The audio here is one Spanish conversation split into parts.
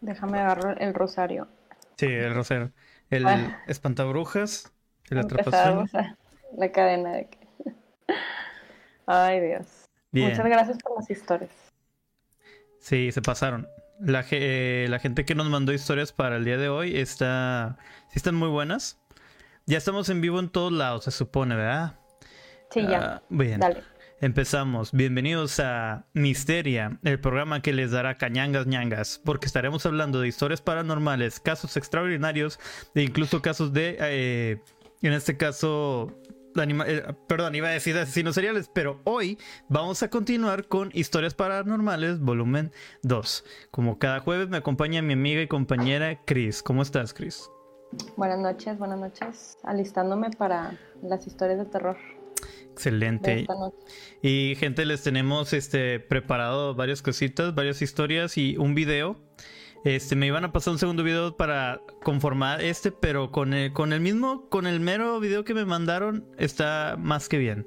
Déjame agarrar el rosario. Sí, el rosario. El Ah. espantabrujas. El La cadena de que... Ay, Dios. Bien. Muchas gracias por las historias. Sí, se pasaron. La, eh, la gente que nos mandó historias para el día de hoy está. Sí, están muy buenas. Ya estamos en vivo en todos lados, se supone, ¿verdad? Sí, ya. Ah, bien. Dale. Empezamos. Bienvenidos a Misteria, el programa que les dará cañangas ñangas, porque estaremos hablando de historias paranormales, casos extraordinarios e incluso casos de, eh, en este caso, eh, perdón, iba a decir de asesinos seriales, pero hoy vamos a continuar con historias paranormales, volumen 2. Como cada jueves me acompaña mi amiga y compañera Chris. ¿Cómo estás, Chris? Buenas noches, buenas noches. Alistándome para las historias de terror Excelente. Y gente, les tenemos este preparado varias cositas, varias historias y un video. Este, me iban a pasar un segundo video para conformar este, pero con el, con el mismo, con el mero video que me mandaron, está más que bien.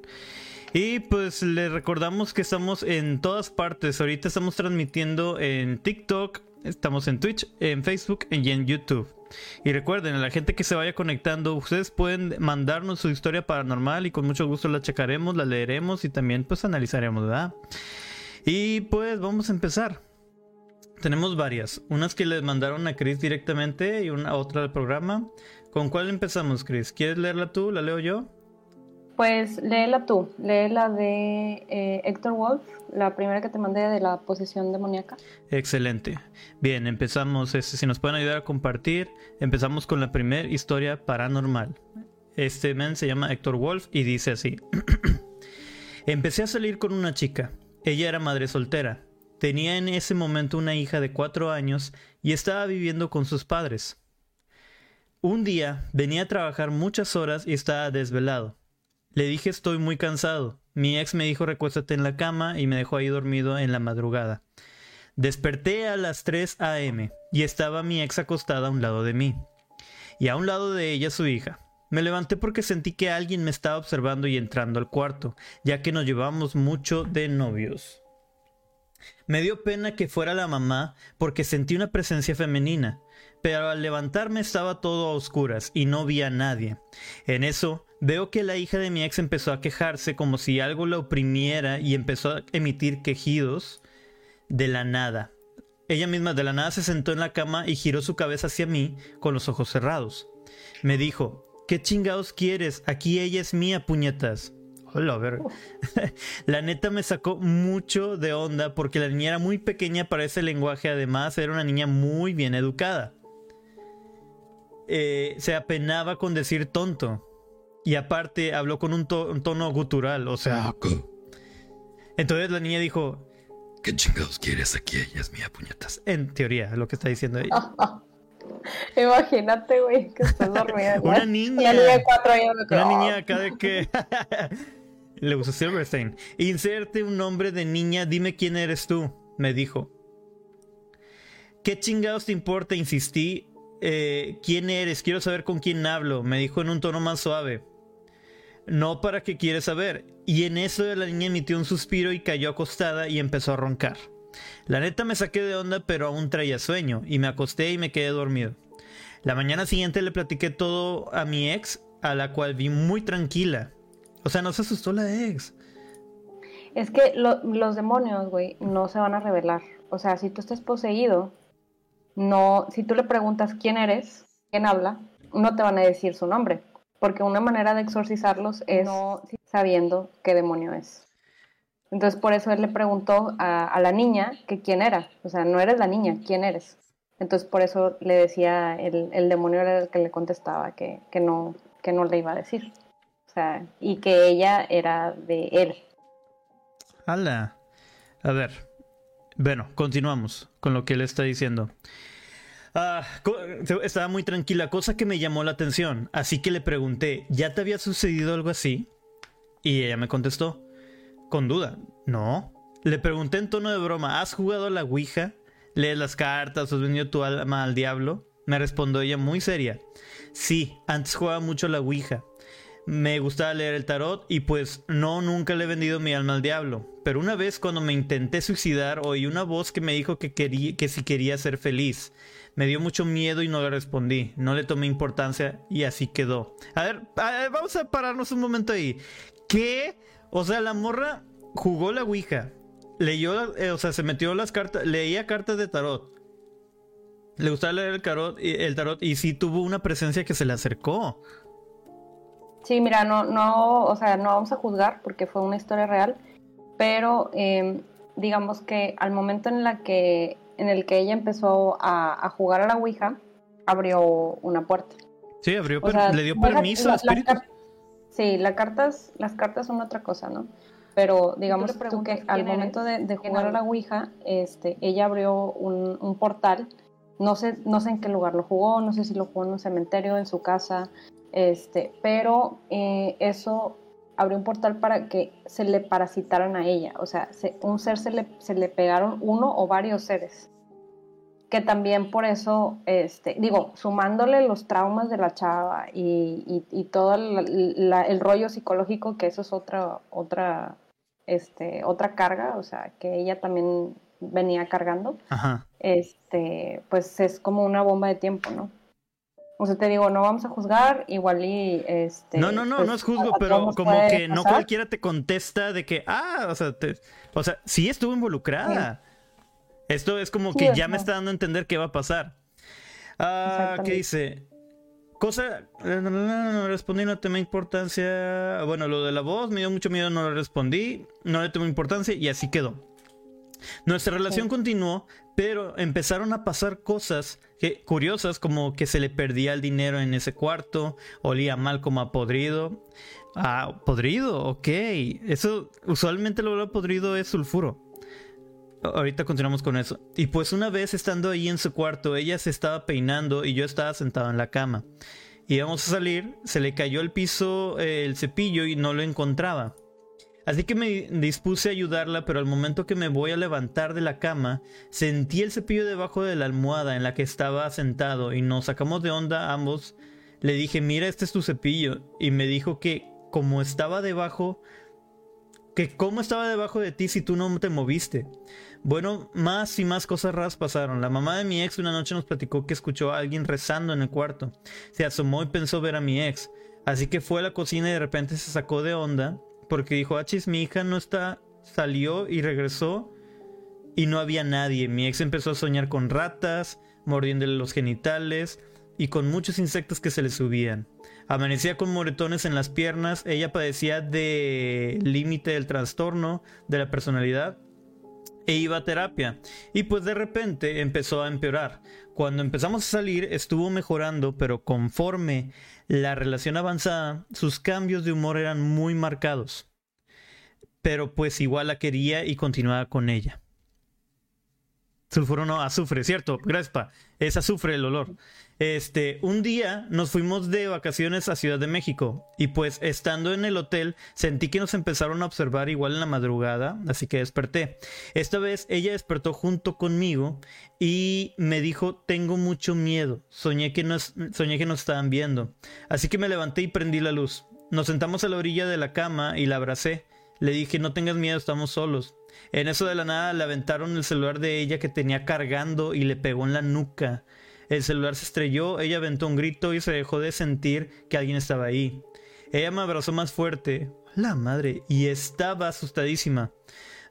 Y pues les recordamos que estamos en todas partes. Ahorita estamos transmitiendo en TikTok, estamos en Twitch, en Facebook y en YouTube. Y recuerden, a la gente que se vaya conectando, ustedes pueden mandarnos su historia paranormal y con mucho gusto la checaremos, la leeremos y también pues analizaremos, ¿verdad? Y pues vamos a empezar. Tenemos varias, unas que les mandaron a Chris directamente y una otra del programa. ¿Con cuál empezamos, Chris? ¿Quieres leerla tú? ¿La leo yo? Pues léela tú, lee la de eh, Héctor Wolf, la primera que te mandé de la posesión demoníaca. Excelente. Bien, empezamos. este, si nos pueden ayudar a compartir, empezamos con la primera historia paranormal. Este men se llama Héctor Wolf y dice así. Empecé a salir con una chica. Ella era madre soltera. Tenía en ese momento una hija de cuatro años y estaba viviendo con sus padres. Un día venía a trabajar muchas horas y estaba desvelado. Le dije estoy muy cansado. Mi ex me dijo recuéstate en la cama y me dejó ahí dormido en la madrugada. Desperté a las 3 a.m. y estaba mi ex acostada a un lado de mí. Y a un lado de ella su hija. Me levanté porque sentí que alguien me estaba observando y entrando al cuarto, ya que nos llevamos mucho de novios. Me dio pena que fuera la mamá porque sentí una presencia femenina, pero al levantarme estaba todo a oscuras y no vi a nadie. En eso veo que la hija de mi ex empezó a quejarse como si algo la oprimiera y empezó a emitir quejidos de la nada. Ella misma de la nada se sentó en la cama y giró su cabeza hacia mí con los ojos cerrados. Me dijo, ¿qué chingados quieres? Aquí ella es mía, puñetas. Hola, ver. la neta me sacó mucho de onda porque la niña era muy pequeña para ese lenguaje, además era una niña muy bien educada. Eh, se apenaba con decir tonto. Y aparte habló con un, to- un tono gutural, o sea... Entonces la niña dijo, ¿Qué chingados quieres aquí? Ella es mía, puñetas. en teoría, lo que está diciendo ella. Imagínate, güey, que estás dormida. Una niña. niña de cuatro años. Una niña acá de que... Le usó Silverstein. Inserte un nombre de niña, dime quién eres tú, me dijo. ¿Qué chingados te importa? Insistí. Eh, ¿Quién eres? Quiero saber con quién hablo, me dijo en un tono más suave. No para qué quieres saber. Y en eso la niña emitió un suspiro y cayó acostada y empezó a roncar. La neta me saqué de onda, pero aún traía sueño, y me acosté y me quedé dormido. La mañana siguiente le platiqué todo a mi ex, a la cual vi muy tranquila. O sea, no se asustó la ex. Es que lo- los demonios, güey, no se van a revelar. O sea, si tú estás poseído, no, si tú le preguntas quién eres, quién habla, no te van a decir su nombre. Porque una manera de exorcizarlos es no sabiendo qué demonio es. Entonces, por eso él le preguntó a, a la niña que quién era. O sea, no eres la niña, ¿quién eres? Entonces, por eso le decía, el, el demonio era el que le contestaba que, que, no, que no le iba a decir. O sea, y que ella era de él. ¡Hala! A ver. Bueno, continuamos con lo que él está diciendo. Ah, estaba muy tranquila, cosa que me llamó la atención. Así que le pregunté, ¿ya te había sucedido algo así? Y ella me contestó, con duda, no. Le pregunté en tono de broma, ¿has jugado a la Ouija? ¿Lees las cartas? ¿Has vendido tu alma al diablo? Me respondió ella muy seria. Sí, antes jugaba mucho a la Ouija. me gustaba leer el tarot y pues no, nunca le he vendido mi alma al diablo. Pero una vez cuando me intenté suicidar oí una voz que me dijo que, quería, que si quería ser feliz. Me dio mucho miedo y no le respondí. No le tomé importancia y así quedó. A ver, vamos a pararnos un momento ahí. ¿Qué? O sea, la morra jugó la Ouija. Leyó, eh, o sea, se metió las cartas, leía cartas de tarot. Le gustaba leer el tarot, y sí tuvo una presencia que se le acercó. Sí, mira, no, no, o sea, no vamos a juzgar porque fue una historia real, pero em, digamos que al momento en la que en el que ella empezó a, jugar a la Ouija, abrió una puerta. Sí, abrió, le dio permiso al espíritu. sí, las cartas, las cartas son otra cosa, ¿no? Pero digamos tú que al momento de, jugar a la Ouija, este, ella abrió un, un portal. No sé, no sé en qué lugar lo jugó, no sé si lo jugó en un cementerio, en su casa, este, pero eh, eso abrió un portal para que se le parasitaran a ella. O sea, un ser se le, se le pegaron uno o varios seres. Que también por eso, este, digo, sumándole los traumas de la chava y, y, todo el rollo psicológico, que eso es otra, otra, este, otra carga, o sea, que ella también venía cargando, este, pues es como una bomba de tiempo, ¿no? O sea, te digo, no vamos a juzgar, igual y este. No, no, no, pues, no es juzgo, pero como que no cualquiera te contesta de que, ah, o sea, o sea, sí estuvo involucrada. Esto es como que ya me está dando a entender qué va a pasar. Ah, ¿qué dice? Cosa, no respondí, no tomé importancia. Bueno, lo de la voz me dio mucho miedo, no le respondí, no le tomé importancia y así quedó. Nuestra relación continuó, pero empezaron a pasar cosas que, curiosas, como que se le perdía el dinero en ese cuarto, olía mal como a podrido. Ah, podrido, ok. Eso, usualmente lo olor podrido es sulfuro. Ahorita continuamos con eso. Y pues una vez estando ahí en su cuarto, ella se estaba peinando y yo estaba sentado en la cama. Íbamos a salir, se le cayó el piso eh, el cepillo y no lo encontraba. Así que me dispuse a ayudarla, pero al momento que me voy a levantar de la cama, sentí el cepillo debajo de la almohada en la que estaba sentado y nos sacamos de onda ambos. Le dije, mira, este es tu cepillo. Y me dijo que como estaba debajo, que cómo estaba debajo de ti si tú no te moviste. Bueno, más y más cosas raras pasaron. La mamá de mi ex una noche nos platicó que escuchó a alguien rezando en el cuarto. Se asomó y pensó ver a mi ex. Así que fue a la cocina y de repente se sacó de onda porque dijo, achis, mi hija no está, salió y regresó y no había nadie. Mi ex empezó a soñar con ratas, mordiéndole los genitales y con muchos insectos que se le subían. Amanecía con moretones en las piernas, ella padecía de límite del trastorno de la personalidad e iba a terapia. Y pues de repente empezó a empeorar. Cuando empezamos a salir estuvo mejorando, pero conforme la relación avanzada, sus cambios de humor eran muy marcados. Pero pues igual la quería y continuaba con ella. Sulfuro no, azufre, ¿cierto? Gracias, Es azufre el olor. Este, un día nos fuimos de vacaciones a Ciudad de México y pues estando en el hotel sentí que nos empezaron a observar igual en la madrugada, así que desperté. Esta vez ella despertó junto conmigo y me dijo, tengo mucho miedo, soñé que nos, soñé que nos estaban viendo. Así que me levanté y prendí la luz. Nos sentamos a la orilla de la cama y la abracé. Le dije, no tengas miedo, estamos solos. En eso de la nada le aventaron el celular de ella que tenía cargando y le pegó en la nuca. El celular se estrelló, ella aventó un grito y se dejó de sentir que alguien estaba ahí. Ella me abrazó más fuerte, la madre, y estaba asustadísima.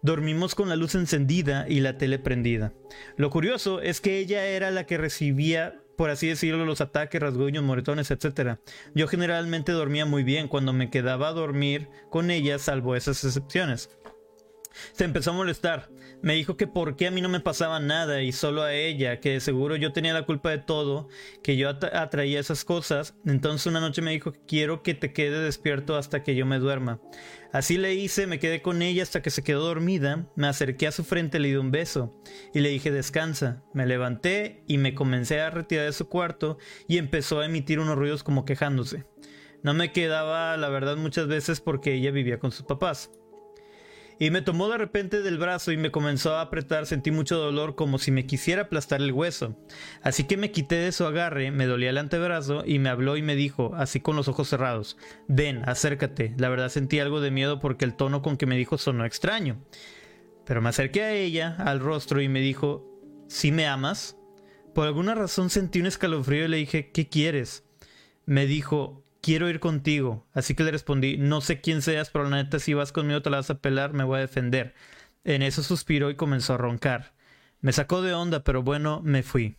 Dormimos con la luz encendida y la tele prendida. Lo curioso es que ella era la que recibía, por así decirlo, los ataques, rasguños, moretones, etc. Yo generalmente dormía muy bien cuando me quedaba a dormir con ella, salvo esas excepciones. Se empezó a molestar. Me dijo que por qué a mí no me pasaba nada y solo a ella, que seguro yo tenía la culpa de todo, que yo atraía esas cosas. Entonces una noche me dijo que quiero que te quede despierto hasta que yo me duerma. Así le hice, me quedé con ella hasta que se quedó dormida, me acerqué a su frente, le di un beso y le dije descansa. Me levanté y me comencé a retirar de su cuarto y empezó a emitir unos ruidos como quejándose. No me quedaba, la verdad, muchas veces porque ella vivía con sus papás. Y me tomó de repente del brazo y me comenzó a apretar, sentí mucho dolor como si me quisiera aplastar el hueso. Así que me quité de su agarre, me dolía el antebrazo y me habló y me dijo, así con los ojos cerrados, ven, acércate. La verdad sentí algo de miedo porque el tono con que me dijo sonó extraño. Pero me acerqué a ella, al rostro, y me dijo, ¿sí me amas? Por alguna razón sentí un escalofrío y le dije, ¿qué quieres? Me dijo, quiero ir contigo. Así que le respondí, no sé quién seas, pero la neta si vas conmigo te la vas a pelar, me voy a defender. En eso suspiró y comenzó a roncar. Me sacó de onda, pero bueno, me fui.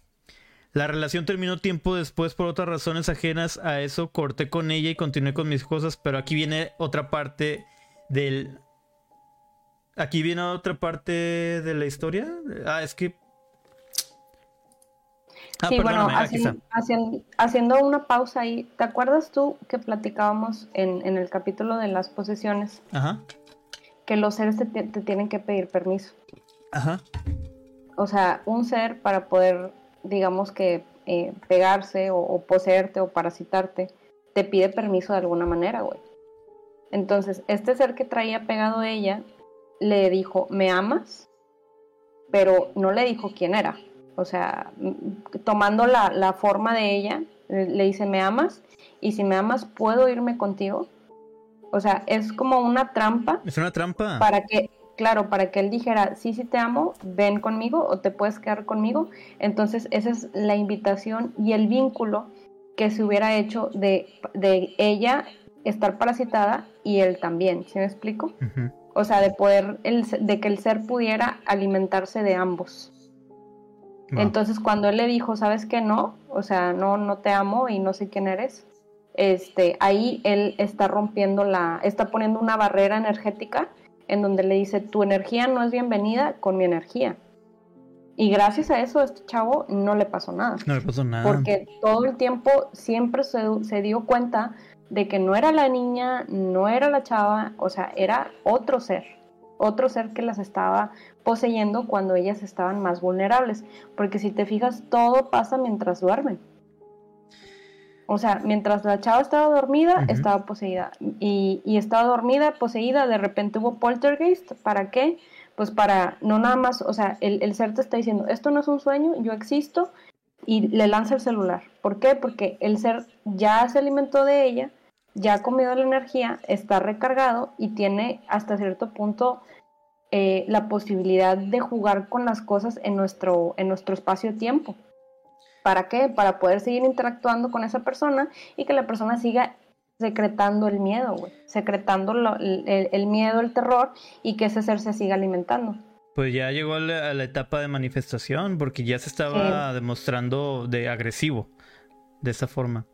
La relación terminó tiempo después por otras razones ajenas a eso. Corté con ella y continué con mis cosas, pero aquí viene otra parte del... Aquí viene otra parte de la historia. Ah, es que Ah, sí, bueno, haciendo, una pausa ahí, ¿te acuerdas tú que platicábamos en, el capítulo de las posesiones? Ajá. Que los seres te, tienen que pedir permiso. Ajá. O sea, un ser para poder, digamos que, eh, pegarse o, poseerte o parasitarte, te pide permiso de alguna manera, güey. Entonces, este ser que traía pegado a ella le dijo, ¿me amas? Pero no le dijo quién era o sea, tomando la, forma de ella, le dice, ¿me amas? Y si me amas, ¿puedo irme contigo? O sea, es como una trampa. Es una trampa. Para que, claro, para que él dijera, sí, sí te amo, ven conmigo o te puedes quedar conmigo. Entonces, esa es la invitación y el vínculo que se hubiera hecho de, de ella estar parasitada y él también, ¿sí me explico? O sea, de poder, el, de que el ser pudiera alimentarse de ambos. Entonces cuando él le dijo, ¿sabes qué no? O sea, no, no te amo y no sé quién eres. Este, ahí él está rompiendo la, está poniendo una barrera energética en donde le dice, tu energía no es bienvenida con mi energía. Y gracias a eso, este chavo no le pasó nada. No le pasó nada. Porque todo el tiempo siempre se, se dio cuenta de que no era la niña, no era la chava, o sea, era otro ser otro ser que las estaba poseyendo cuando ellas estaban más vulnerables. Porque si te fijas, todo pasa mientras duermen. O sea, mientras la chava estaba dormida, estaba poseída. Y, estaba dormida, poseída, de repente hubo poltergeist. ¿Para qué? Pues para no nada más, o sea, el, el ser te está diciendo, esto no es un sueño, yo existo, y le lanza el celular. ¿Por qué? Porque el ser ya se alimentó de ella, ya ha comido la energía, está recargado y tiene hasta cierto punto eh, la posibilidad de jugar con las cosas en nuestro, en nuestro espacio-tiempo. ¿Para qué? Para poder seguir interactuando con esa persona y que la persona siga secretando el miedo, güey. Secretando el, miedo, el terror y que ese ser se siga alimentando. Pues ya llegó a la, etapa de manifestación porque ya se estaba demostrando de agresivo de esa forma.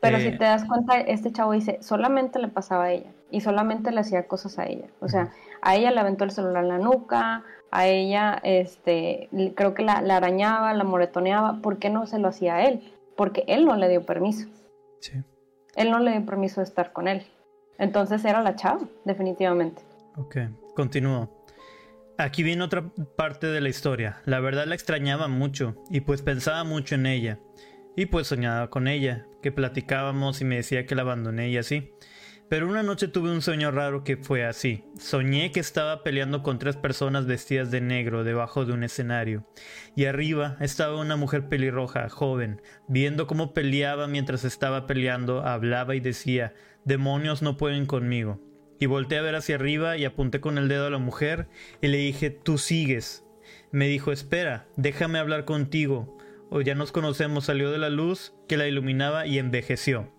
Pero si eh, te das cuenta, este chavo dice, solamente le pasaba a ella y solamente le hacía cosas a ella. O sea, a ella le aventó el celular en la nuca, a ella, este, creo que la, arañaba, la moretoneaba. ¿Por qué no se lo hacía a él? Porque él no le dio permiso. Sí. Él no le dio permiso de estar con él. Entonces era la chava, definitivamente. Ok, continúo. Aquí viene otra parte de la historia. La verdad la extrañaba mucho y pues pensaba mucho en ella. Y pues soñaba con ella, que platicábamos y me decía que la abandoné y así. Pero una noche tuve un sueño raro que fue así. Soñé que estaba peleando con tres personas vestidas de negro debajo de un escenario. Y arriba estaba una mujer pelirroja, joven, viendo cómo peleaba mientras estaba peleando, hablaba y decía, demonios no pueden conmigo. Y volteé a ver hacia arriba y apunté con el dedo a la mujer y le dije, tú sigues. Me dijo, espera, déjame hablar contigo. O ya nos conocemos, salió de la luz que la iluminaba y envejeció.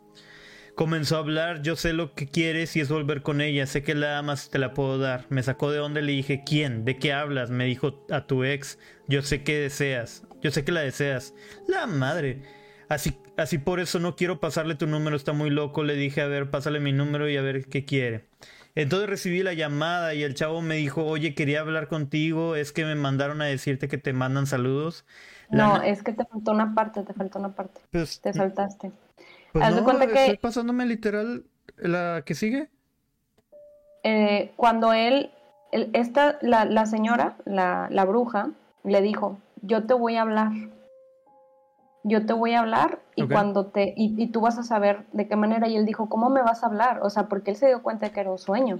Comenzó a hablar, yo sé lo que quieres y es volver con ella, sé que la amas, te la puedo dar. Me sacó de donde le dije, ¿quién? ¿De qué hablas? Me dijo a tu ex, yo sé que deseas, yo sé que la deseas. La madre. Así, así por eso no quiero pasarle tu número, está muy loco. Le dije, a ver, pásale mi número y a ver qué quiere. Entonces recibí la llamada y el chavo me dijo, oye, quería hablar contigo, es que me mandaron a decirte que te mandan saludos. No, es que te faltó una parte, te faltó una parte. Pues, te saltaste. Pues no, cuenta que, estoy pasándome literal la que sigue. Eh, cuando él, esta, la, señora, la, la, bruja, le dijo, yo te voy a hablar. Yo te voy a hablar y cuando te, y, tú vas a saber de qué manera. Y él dijo, ¿cómo me vas a hablar? O sea, porque él se dio cuenta que era un sueño.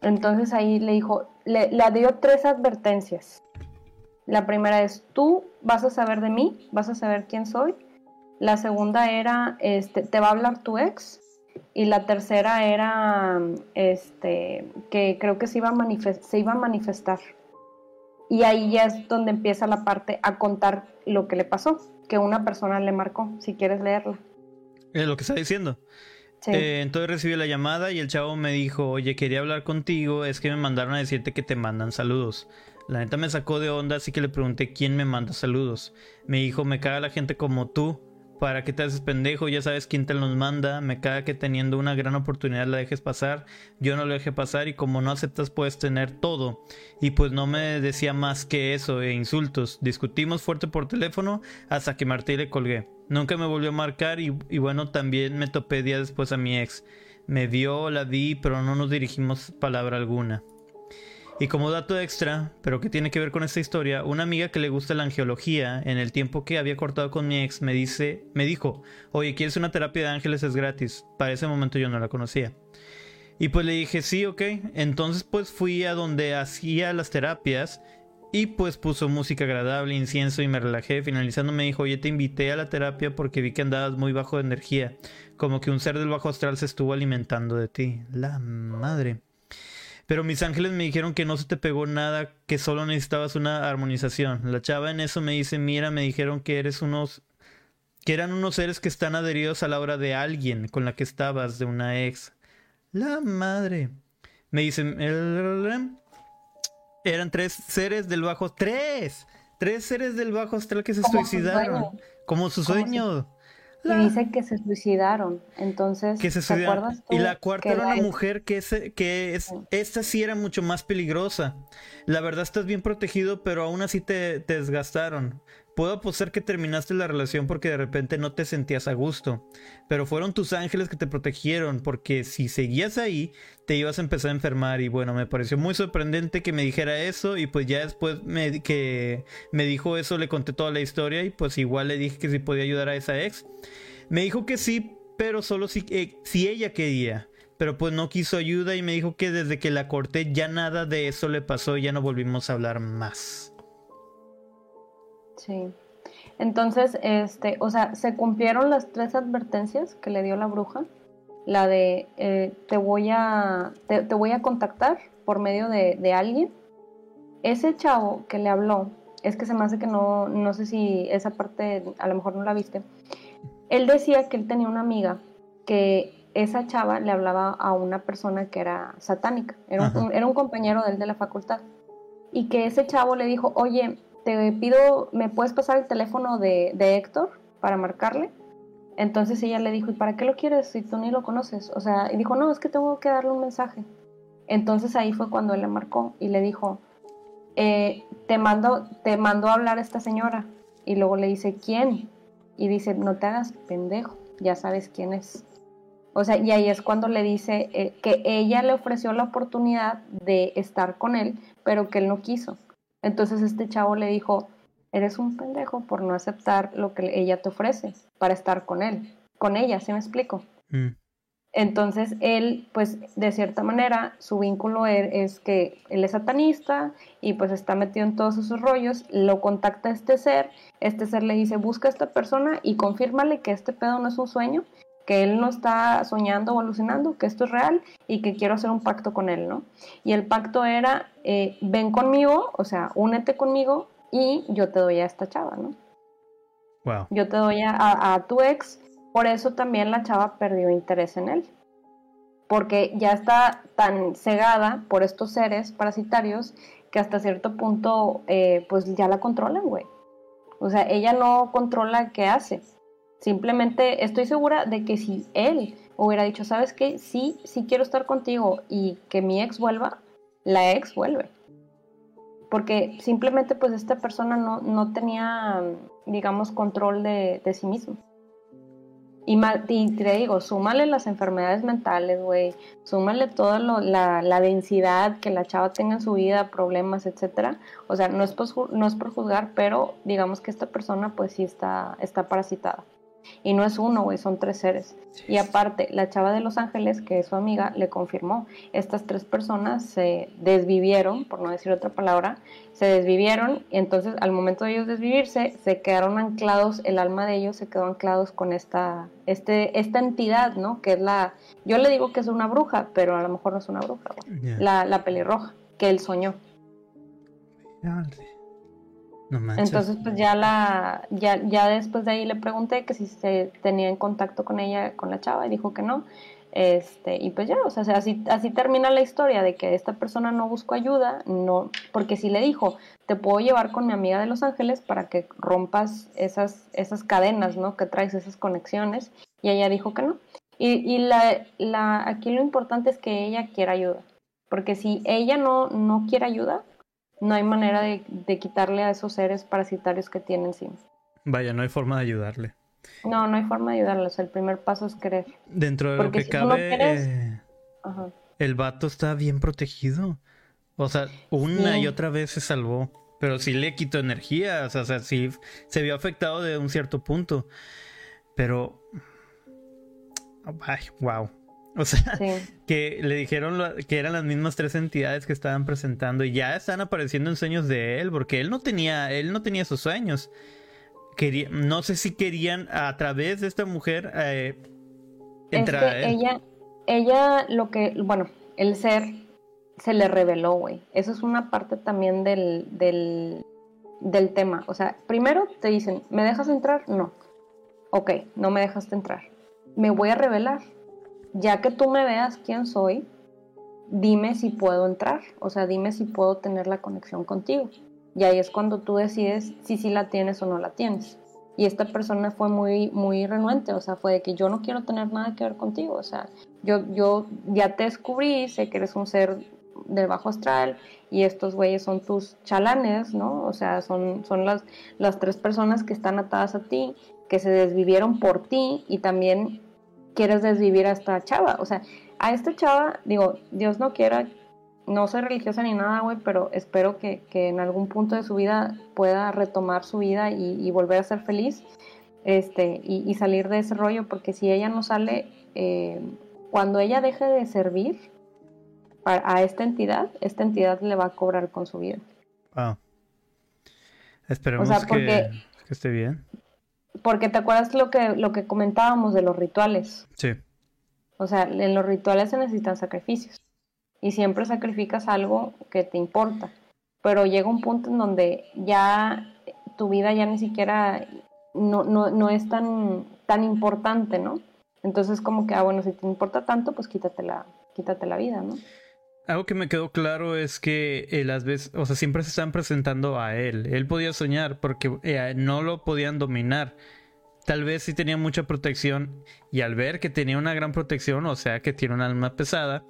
Entonces ahí le dijo, le, le dio tres advertencias. La primera es, tú vas a saber de mí, vas a saber quién soy. La segunda era, este, te va a hablar tu ex. Y la tercera era, este, que creo que se iba a, se iba a manifestar. Y ahí ya es donde empieza la parte a contar lo que le pasó, que una persona le marcó, si quieres leerla. Es lo que está diciendo. Eh, entonces recibí la llamada y el chavo me dijo, oye, quería hablar contigo, es que me mandaron a decirte que te mandan saludos. La neta me sacó de onda, así que le pregunté quién me manda saludos. Me dijo, me caga la gente como tú. ¿Para qué te haces pendejo? Ya sabes quién te los manda. Me caga que teniendo una gran oportunidad la dejes pasar. Yo no lo dejé pasar y como no aceptas puedes tener todo. Y pues no me decía más que eso e insultos. Discutimos fuerte por teléfono hasta que Martí le colgué. Nunca me volvió a marcar y, y bueno, también me topé días después a mi ex. Me vio, la vi, pero no nos dirigimos palabra alguna. Y como dato extra, pero que tiene que ver con esta historia, una amiga que le gusta la angiología, en el tiempo que había cortado con mi ex, me dice, me dijo, oye, ¿quieres una terapia de ángeles? Es gratis. Para ese momento yo no la conocía. Y pues le dije, sí, ok. Entonces pues fui a donde hacía las terapias y pues puso música agradable, incienso y me relajé. Finalizando me dijo, oye, te invité a la terapia porque vi que andabas muy bajo de energía. Como que un ser del bajo astral se estuvo alimentando de ti. La madre. Pero mis ángeles me dijeron que no se te pegó nada, que solo necesitabas una armonización. La chava en eso me dice, mira, me dijeron que eres unos... que eran unos seres que están adheridos a la obra de alguien con la que estabas, de una ex. La madre. Me dicen, eran tres seres del bajo... ¡Tres! Tres seres del bajo astral que se suicidaron. como su sueño. Y dice que se suicidaron. Entonces, que se ¿te acuerdas Y la cuarta era una mujer que, es, que es, esta sí era mucho más peligrosa. La verdad estás bien protegido, pero aún así te, te desgastaron. Puedo apostar que terminaste la relación porque de repente no te sentías a gusto, pero fueron tus ángeles que te protegieron porque si seguías ahí te ibas a empezar a enfermar y bueno, me pareció muy sorprendente que me dijera eso y pues ya después me, que me dijo eso le conté toda la historia y pues igual le dije que si podía ayudar a esa ex. Me dijo que sí, pero solo si, eh, si ella quería pero pues no quiso ayuda y me dijo que desde que la corté ya nada de eso le pasó y ya no volvimos a hablar más. Sí. Entonces, este, o sea, se cumplieron las tres advertencias que le dio la bruja. La de eh, te voy a te, voy a contactar por medio de, alguien. Ese chavo que le habló, es que se me hace que no, no sé si esa parte a lo mejor no la viste. Él decía que él tenía una amiga que esa chava le hablaba a una persona que era satánica, era un, era un compañero de él de la facultad. Y que ese chavo le dijo, oye, te pido, ¿me puedes pasar el teléfono de, Héctor para marcarle? Entonces ella le dijo, ¿y para qué lo quieres si tú ni lo conoces? O sea, y dijo, no, es que tengo que darle un mensaje. Entonces ahí fue cuando él le marcó y le dijo, eh, te, mando, te mandó a hablar esta señora. Y luego le dice, ¿quién? Y dice, no te hagas pendejo, ya sabes quién es. O sea, y ahí es cuando le dice eh, que ella le ofreció la oportunidad de estar con él, pero que él no quiso. Entonces este chavo le dijo, eres un pendejo por no aceptar lo que ella te ofrece para estar con él, con ella, ¿sí me explico? Mm. Entonces él, pues de cierta manera, su vínculo e-, es que él es satanista y pues está metido en todos esos rollos, lo contacta este ser, este ser le dice, busca a esta persona y confírmale que este pedo no es un sueño que él no está soñando o alucinando, que esto es real y que quiero hacer un pacto con él, ¿no? Y el pacto era, eh, ven conmigo, o sea, únete conmigo y yo te doy a esta chava, ¿no? Wow. Yo te doy a, a tu ex, por eso también la chava perdió interés en él, porque ya está tan cegada por estos seres parasitarios que hasta cierto punto, eh, pues ya la controlan, güey. O sea, ella no controla qué hace. Simplemente estoy segura de que si él hubiera dicho, ¿sabes qué? Sí, sí quiero estar contigo y que mi ex vuelva, la ex vuelve. Porque simplemente pues esta persona no, no tenía, digamos, control de, sí mismo. Y, y, te digo, súmale las enfermedades mentales, güey. Súmale toda la, la, densidad que la chava tenga en su vida, problemas, etcétera. O sea, no es, no es por juzgar, pero digamos que esta persona pues sí está, está parasitada. Y no es uno, güey, son tres seres. Y aparte, la chava de Los Ángeles, que es su amiga, le confirmó, estas tres personas se desvivieron, por no decir otra palabra, se desvivieron y entonces al momento de ellos desvivirse, se quedaron anclados, el alma de ellos se quedó anclados con esta, este, esta entidad, ¿no? Que es la, yo le digo que es una bruja, pero a lo mejor no es una bruja, güey. La, la pelirroja, que él soñó. Entonces, pues ya la, ya, ya después de ahí le pregunté que si se tenía en contacto con ella, con la chava, y dijo que no. Este, y pues ya, o sea, así, así termina la historia de que esta persona no buscó ayuda, no, porque si le dijo, te puedo llevar con mi amiga de Los Ángeles para que rompas esas, esas cadenas, ¿no? Que traes esas conexiones, y ella dijo que no. Y, y la, la, aquí lo importante es que ella quiera ayuda, porque si ella no, no quiere ayuda, no hay manera de, quitarle a esos seres parasitarios que tienen encima. Vaya, no hay forma de ayudarle. No, no hay forma de ayudarles. El primer paso es querer. Dentro de lo que cabe, eh, el vato está bien protegido. O sea, una y otra vez se salvó. Pero sí le quitó energía. O sea, sí se vio afectado de un cierto punto. Pero. Ay, wow. O sea, que le dijeron que eran las mismas tres entidades que estaban presentando y ya están apareciendo en sueños de él, porque él no tenía, él no tenía esos sueños. Quería, no sé si querían a través de esta mujer eh, entrar a él. Ella, ella lo que, bueno, el ser se le reveló, güey. Eso es una parte también del, del, del tema. O sea, primero te dicen, ¿me dejas entrar? No. Ok, no me dejas entrar. Me voy a revelar ya que tú me veas quién soy, dime si puedo entrar, o sea, dime si puedo tener la conexión contigo. Y ahí es cuando tú decides si sí la tienes o no la tienes. Y esta persona fue muy, muy renuente, o sea, fue de que yo no quiero tener nada que ver contigo, o sea, yo, yo ya te descubrí, sé que eres un ser del bajo astral y estos güeyes son tus chalanes, ¿no? O sea, son, son las, las tres personas que están atadas a ti, que se desvivieron por ti y también quieres desvivir a esta chava. O sea, a esta chava, digo, Dios no quiera, no soy religiosa ni nada, güey, pero espero que, en algún punto de su vida pueda retomar su vida y, volver a ser feliz este, y, salir de ese rollo, porque si ella no sale, eh, cuando ella deje de servir a, esta entidad, esta entidad le va a cobrar con su vida. Ah. Esperemos que, que esté bien. Porque te acuerdas lo que, lo que comentábamos de los rituales. Sí. O sea, en los rituales se necesitan sacrificios. Y siempre sacrificas algo que te importa. Pero llega un punto en donde ya tu vida ya ni siquiera no, no, no es tan, tan importante, ¿no? Entonces como que, ah, bueno, si te importa tanto, pues quítate la, quítate la vida, ¿no? Algo que me quedó claro es que eh, las veces, o sea, siempre se están presentando a él. Él podía soñar porque eh, no lo podían dominar. Tal vez sí tenía mucha protección y al ver que tenía una gran protección, o sea, que tiene un alma pesada,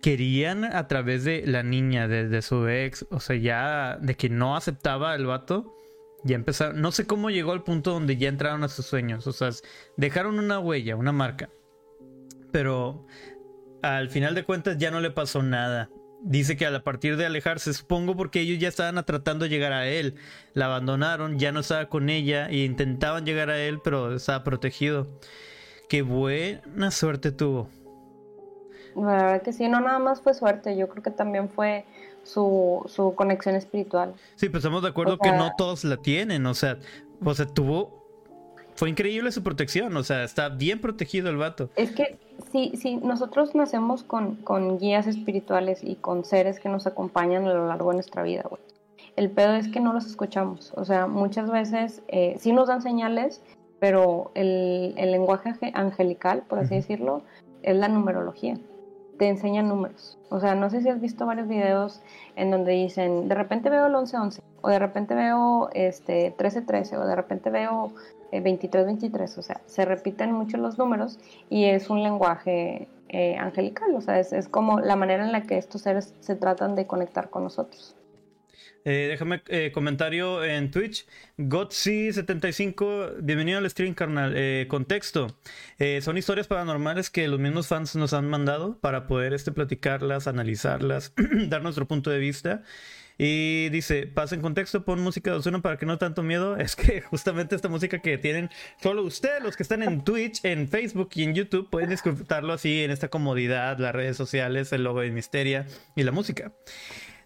querían a través de la niña, de, su ex, o sea, ya de que no aceptaba el vato, ya empezaron, no sé cómo llegó al punto donde ya entraron a sus sueños, o sea, dejaron una huella, una marca. Pero al final de cuentas ya no le pasó nada. Dice que a partir de alejarse, supongo porque ellos ya estaban tratando de llegar a él, la abandonaron, ya no estaba con ella e intentaban llegar a él, pero estaba protegido. Qué buena suerte tuvo. La verdad que sí, no nada más fue suerte, yo creo que también fue su, su conexión espiritual. Sí, pues estamos de acuerdo que no todos la tienen, o sea, o sea, tuvo fue increíble su protección, o sea, está bien protegido el vato. Es que si, si nosotros nacemos con, con guías espirituales y con seres que nos acompañan a lo largo de nuestra vida, güey. El pedo es que no los escuchamos, o sea, muchas veces eh, sí nos dan señales, pero el, el lenguaje angelical, por así decirlo, es la numerología. Te enseña números. O sea, no sé si has visto varios videos en donde dicen, de repente veo el 1111, o de repente veo este 1313, o de repente veo 23-23, eh, o sea, se repiten mucho los números y es un lenguaje eh, angelical, o sea, es, como la manera en la que estos seres se tratan de conectar con nosotros. Eh, déjame comentario en Twitch. Gotzi75, bienvenido al stream, carnal. contexto: son historias paranormales que los mismos fans nos han mandado para poder este, platicarlas, analizarlas, dar nuestro punto de vista. Y dice, pasa en contexto, pon música de Ozuna para que no tanto miedo. Es que justamente esta música que tienen solo ustedes, los que están en Twitch, en Facebook y en YouTube, pueden disfrutarlo así en esta comodidad, las redes sociales, el logo de Misteria y la música.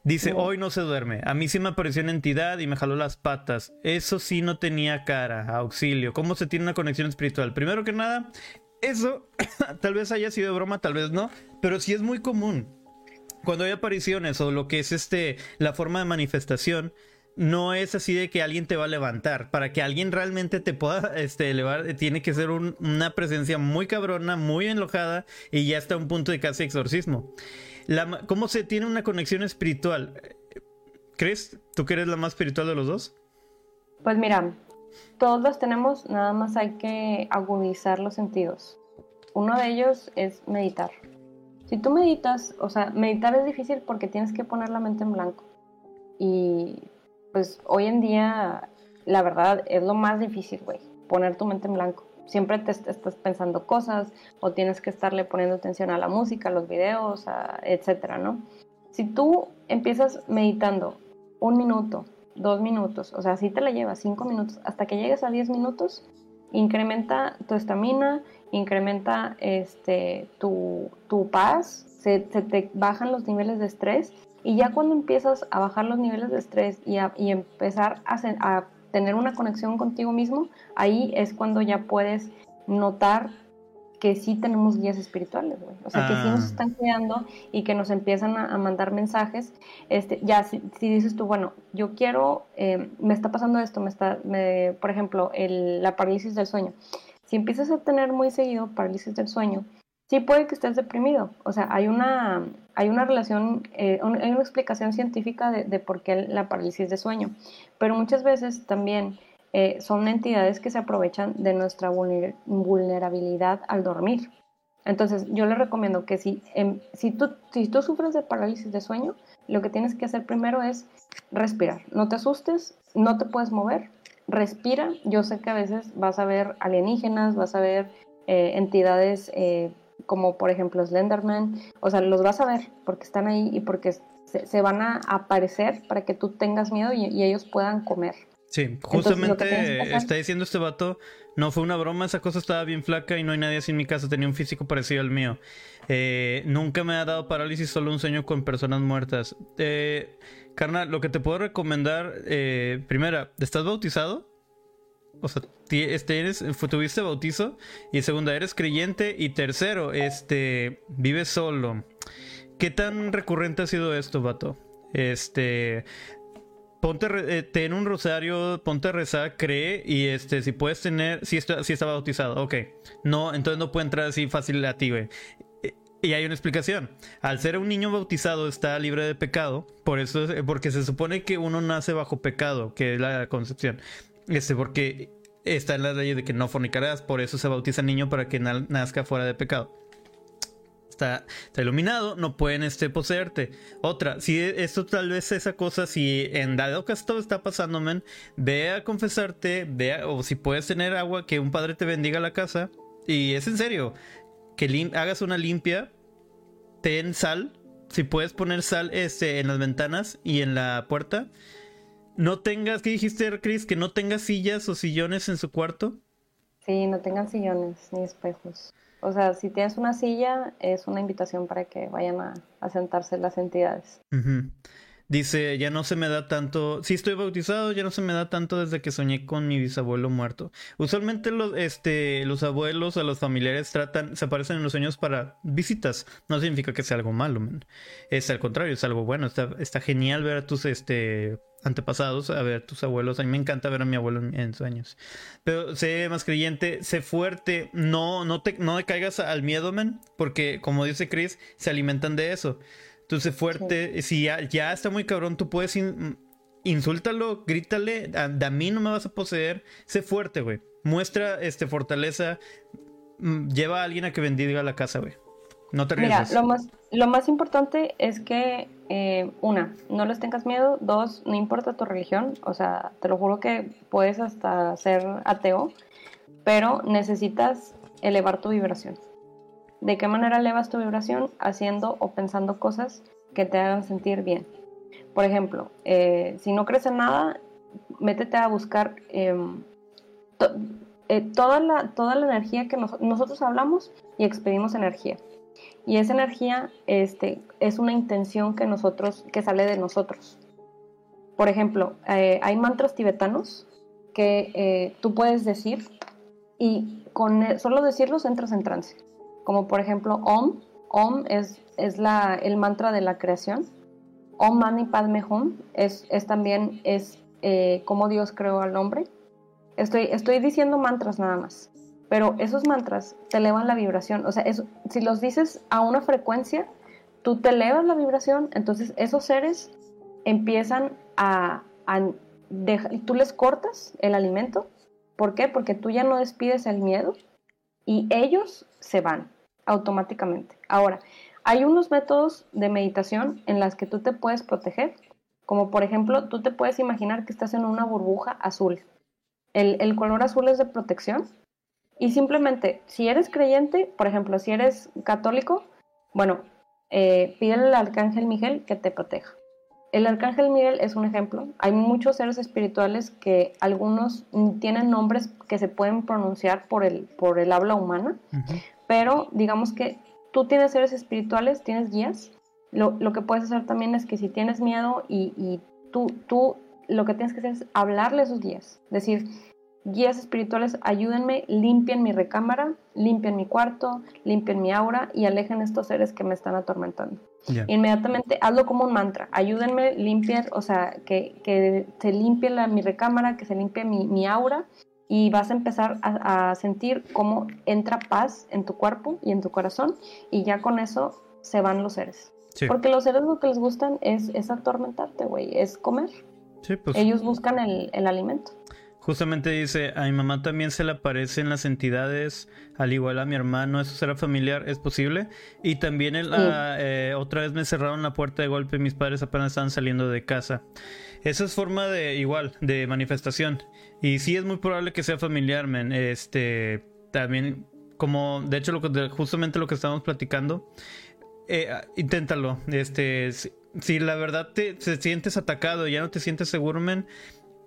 Dice, hoy no se duerme. A mí sí me apareció una entidad y me jaló las patas. Eso sí no tenía cara. Auxilio. ¿Cómo se tiene una conexión espiritual? Primero que nada, eso tal vez haya sido broma, tal vez no, pero sí es muy común. Cuando hay apariciones o lo que es este la forma de manifestación, no es así de que alguien te va a levantar. Para que alguien realmente te pueda este, elevar, tiene que ser una presencia muy cabrona, muy enojada y ya está a un punto de casi exorcismo. ¿Cómo se tiene una conexión espiritual? ¿Crees tú que eres la más espiritual de los dos? Pues mira, todos los tenemos, nada más hay que agudizar los sentidos. Uno de ellos es meditar. Si tú meditas, o sea, meditar es difícil porque tienes que poner la mente en blanco. Y pues hoy en día, la verdad, es lo más difícil, güey, poner tu mente en blanco siempre te estás pensando cosas o tienes que estarle poniendo atención a la música, a los videos, etcétera, ¿no? Si tú empiezas meditando un minuto, dos minutos, o sea, si te la llevas cinco minutos, hasta que llegues a diez minutos, incrementa tu estamina, incrementa este, tu, paz, se, te bajan los niveles de estrés y ya cuando empiezas a bajar los niveles de estrés y, a, y empezar a tener una conexión contigo mismo, ahí es cuando ya puedes notar que sí tenemos guías espirituales, güey. O sea, que sí nos ah. están cuidando y que nos empiezan a, mandar mensajes. Este, ya, si, dices tú, bueno, yo quiero, eh, me está pasando esto, me está, me, por ejemplo, el, la parálisis del sueño. Si empiezas a tener muy seguido parálisis del sueño, sí puede que estés deprimido. O sea, hay una, hay una relación, eh, hay una explicación científica de, por qué la parálisis de sueño. Pero muchas veces también eh, son entidades que se aprovechan de nuestra vulnerabilidad al dormir. Entonces, yo les recomiendo que si, em, si, tú, si sufres de parálisis de sueño, lo que tienes que hacer primero es respirar. No te asustes, no te puedes mover, respira. Yo sé que a veces vas a ver alienígenas, vas a ver eh, entidades como por ejemplo Slenderman, o sea, los vas a ver porque están ahí y porque se, van a aparecer para que tú tengas miedo y, ellos puedan comer. Sí, justamente está diciendo este vato, no fue una broma, esa cosa estaba bien flaca y no hay nadie así en mi casa, tenía un físico parecido al mío. Eh, nunca me ha dado parálisis, solo un sueño con personas muertas. Eh, carnal, lo que te puedo recomendar, eh, primera, ¿estás bautizado? O sea, este, eres, tuviste bautizo. Y segunda, eres creyente. Y tercero, este, vives solo. ¿Qué tan recurrente ha sido esto, vato? Este, ponte, eh, ten un rosario, ponte a rezar, cree y este, si puedes tener, si está, si está bautizado, ok. No, entonces no puede entrar así fácil a ti. Y hay una explicación. Al ser un niño bautizado está libre de pecado, por eso, porque se supone que uno nace bajo pecado, que es la concepción. Este, porque está en la ley de que no fornicarás, por eso se bautiza el niño para que nazca fuera de pecado. Está, iluminado, no pueden este, poseerte. Otra, si esto tal vez esa cosa, si en dado caso todo está pasando, men, ve a confesarte, ve o si puedes tener agua, que un padre te bendiga la casa. Y es en serio, que hagas una limpia, ten sal, si puedes poner sal este, en las ventanas y en la puerta no tengas, ¿qué dijiste, Chris? Que no tengas sillas o sillones en su cuarto. Sí, no tengan sillones ni espejos. O sea, si tienes una silla, es una invitación para que vayan a, sentarse las entidades. Dice, ya no se me da tanto, si estoy bautizado, ya no se me da tanto desde que soñé con mi bisabuelo muerto. Usualmente los, este, los abuelos o los familiares tratan, se aparecen en los sueños para visitas. No significa que sea algo malo, Es al contrario, es algo bueno. Está, está genial ver a tus este, antepasados, a ver tus abuelos. A mí me encanta ver a mi abuelo en, sueños. Pero sé más creyente, sé fuerte, no, no te, no caigas al miedo, man, porque como dice Chris, se alimentan de eso. Entonces, fuerte. Si ya, está muy cabrón, tú puedes. insúltalo, grítale. A, a, mí no me vas a poseer. Sé fuerte, güey. Muestra este, fortaleza. Mm, lleva a alguien a que bendiga la casa, güey. No te Mira, lo más, lo más importante es que, eh, una, no les tengas miedo. Dos, no importa tu religión. O sea, te lo juro que puedes hasta ser ateo. Pero necesitas elevar tu vibración. ¿De qué manera elevas tu vibración? Haciendo o pensando cosas que te hagan sentir bien. Por ejemplo, eh, si no crees en nada, métete a buscar em, eh, toda, la, energía que nosotros hablamos y expedimos energía. Y esa energía este, es una intención que nosotros, que sale de nosotros. Por ejemplo, eh, hay mantras tibetanos que tú puedes decir y con solo decirlos entras en trance. Como por ejemplo Om. Om es, es la, el mantra de la creación. Om Mani Padme Hum es, es también es eh, cómo Dios creó al hombre. Estoy, estoy diciendo mantras nada más, pero esos mantras te elevan la vibración. O sea, si los dices a una frecuencia, tú te elevas la vibración, entonces esos seres empiezan a, a tú les cortas el alimento. ¿Por qué? Porque tú ya no despides el miedo y ellos se van automáticamente. Ahora, hay unos métodos de meditación en las que tú te puedes proteger, como por ejemplo, tú te puedes imaginar que estás en una burbuja azul. El, color azul es de protección y simplemente, si eres creyente, por ejemplo, si eres católico, bueno, eh, pídele al arcángel Miguel que te proteja. El arcángel Miguel es un ejemplo. Hay muchos seres espirituales que algunos tienen nombres que se pueden pronunciar por el, por el habla humana, pero digamos que tú tienes seres espirituales, tienes guías. Lo, que puedes hacer también es que si tienes miedo y, tú, tú lo que tienes que hacer es hablarle a esos guías. Decir, guías espirituales, ayúdenme, limpien mi recámara, limpien mi cuarto, limpien mi aura y alejen estos seres que me están atormentando. Inmediatamente hazlo como un mantra, ayúdenme, limpiar, o sea, que, se limpie la, mi recámara, que se limpie mi, mi aura y vas a empezar a, sentir cómo entra paz en tu cuerpo y en tu corazón y ya con eso se van los seres. Porque los seres lo que les gustan es, es atormentarte, güey, es comer. Pues. Ellos buscan el, el, alimento. Justamente dice, a mi mamá también se le aparecen las entidades, al igual a mi hermano, eso será familiar, ¿es posible? Y también eh, otra vez me cerraron la puerta de golpe, mis padres apenas estaban saliendo de casa. Esa es forma de, igual, de manifestación. Y sí es muy probable que sea familiar, men. Este, también, como, de hecho, lo que, justamente lo que estamos platicando, eh, inténtalo. Este, si, la verdad te, sientes atacado, ya no te sientes seguro, men.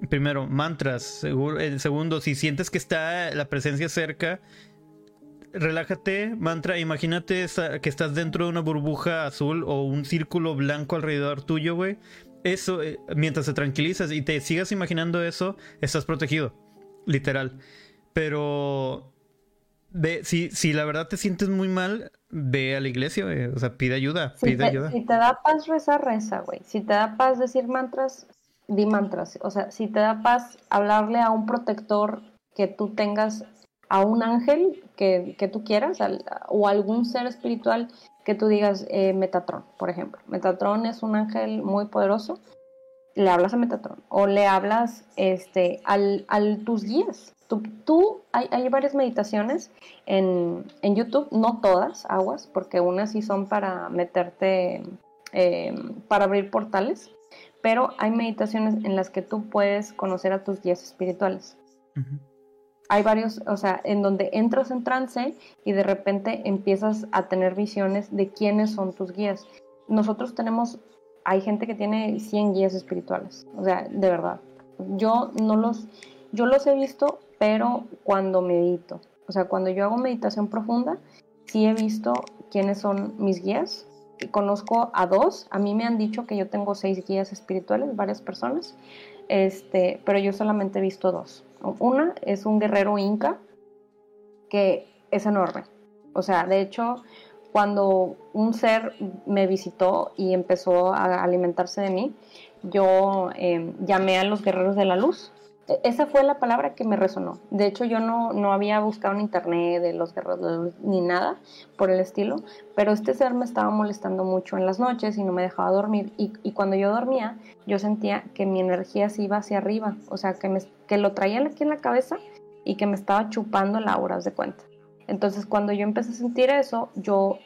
Primero, mantras. Seguro, el segundo, si sientes que está la presencia cerca, relájate, mantra, imagínate que estás dentro de una burbuja azul o un círculo blanco alrededor tuyo, güey eso, eh, mientras te tranquilizas y te sigas imaginando eso, estás protegido, literal. Pero ve, si, si la verdad te sientes muy mal, ve a la iglesia, o sea, pide ayuda, si pide te, ayuda. Si te da paz, reza, reza, güey. Si te da paz decir mantras, di mantras. O sea, si te da paz hablarle a un protector que tú tengas, a un ángel que, que tú quieras, o algún ser espiritual que tú digas eh, Metatron, por ejemplo. Metatron es un ángel muy poderoso. Le hablas a Metatron o le hablas este, al, al tus guías. Tú, hay, hay, varias meditaciones en, en, YouTube, no todas, aguas, porque unas sí son para meterte, em, para abrir portales, pero hay meditaciones en las que tú puedes conocer a tus guías espirituales hay varios, o sea, en donde entras en trance y de repente empiezas a tener visiones de quiénes son tus guías. Nosotros tenemos, hay gente que tiene 100 guías espirituales, o sea, de verdad. Yo no los, yo los he visto, pero cuando medito, o sea, cuando yo hago meditación profunda, sí he visto quiénes son mis guías. Conozco a dos, a mí me han dicho que yo tengo seis guías espirituales, varias personas, este, pero yo solamente he visto dos. Una es un guerrero inca que es enorme. O sea, de hecho, cuando un ser me visitó y empezó a alimentarse de mí, yo em, llamé a los guerreros de la luz. E, esa fue la palabra que me resonó. De hecho, yo no, no había buscado en internet de los guerreros ni nada por el estilo, pero este ser me estaba molestando mucho en las noches y no me dejaba dormir. Y, y cuando yo dormía, yo sentía que mi energía se iba hacia arriba, o sea, que, me, que lo traían aquí en la cabeza y que me estaba chupando la aura, de cuenta. Entonces, cuando yo empecé a sentir eso, yo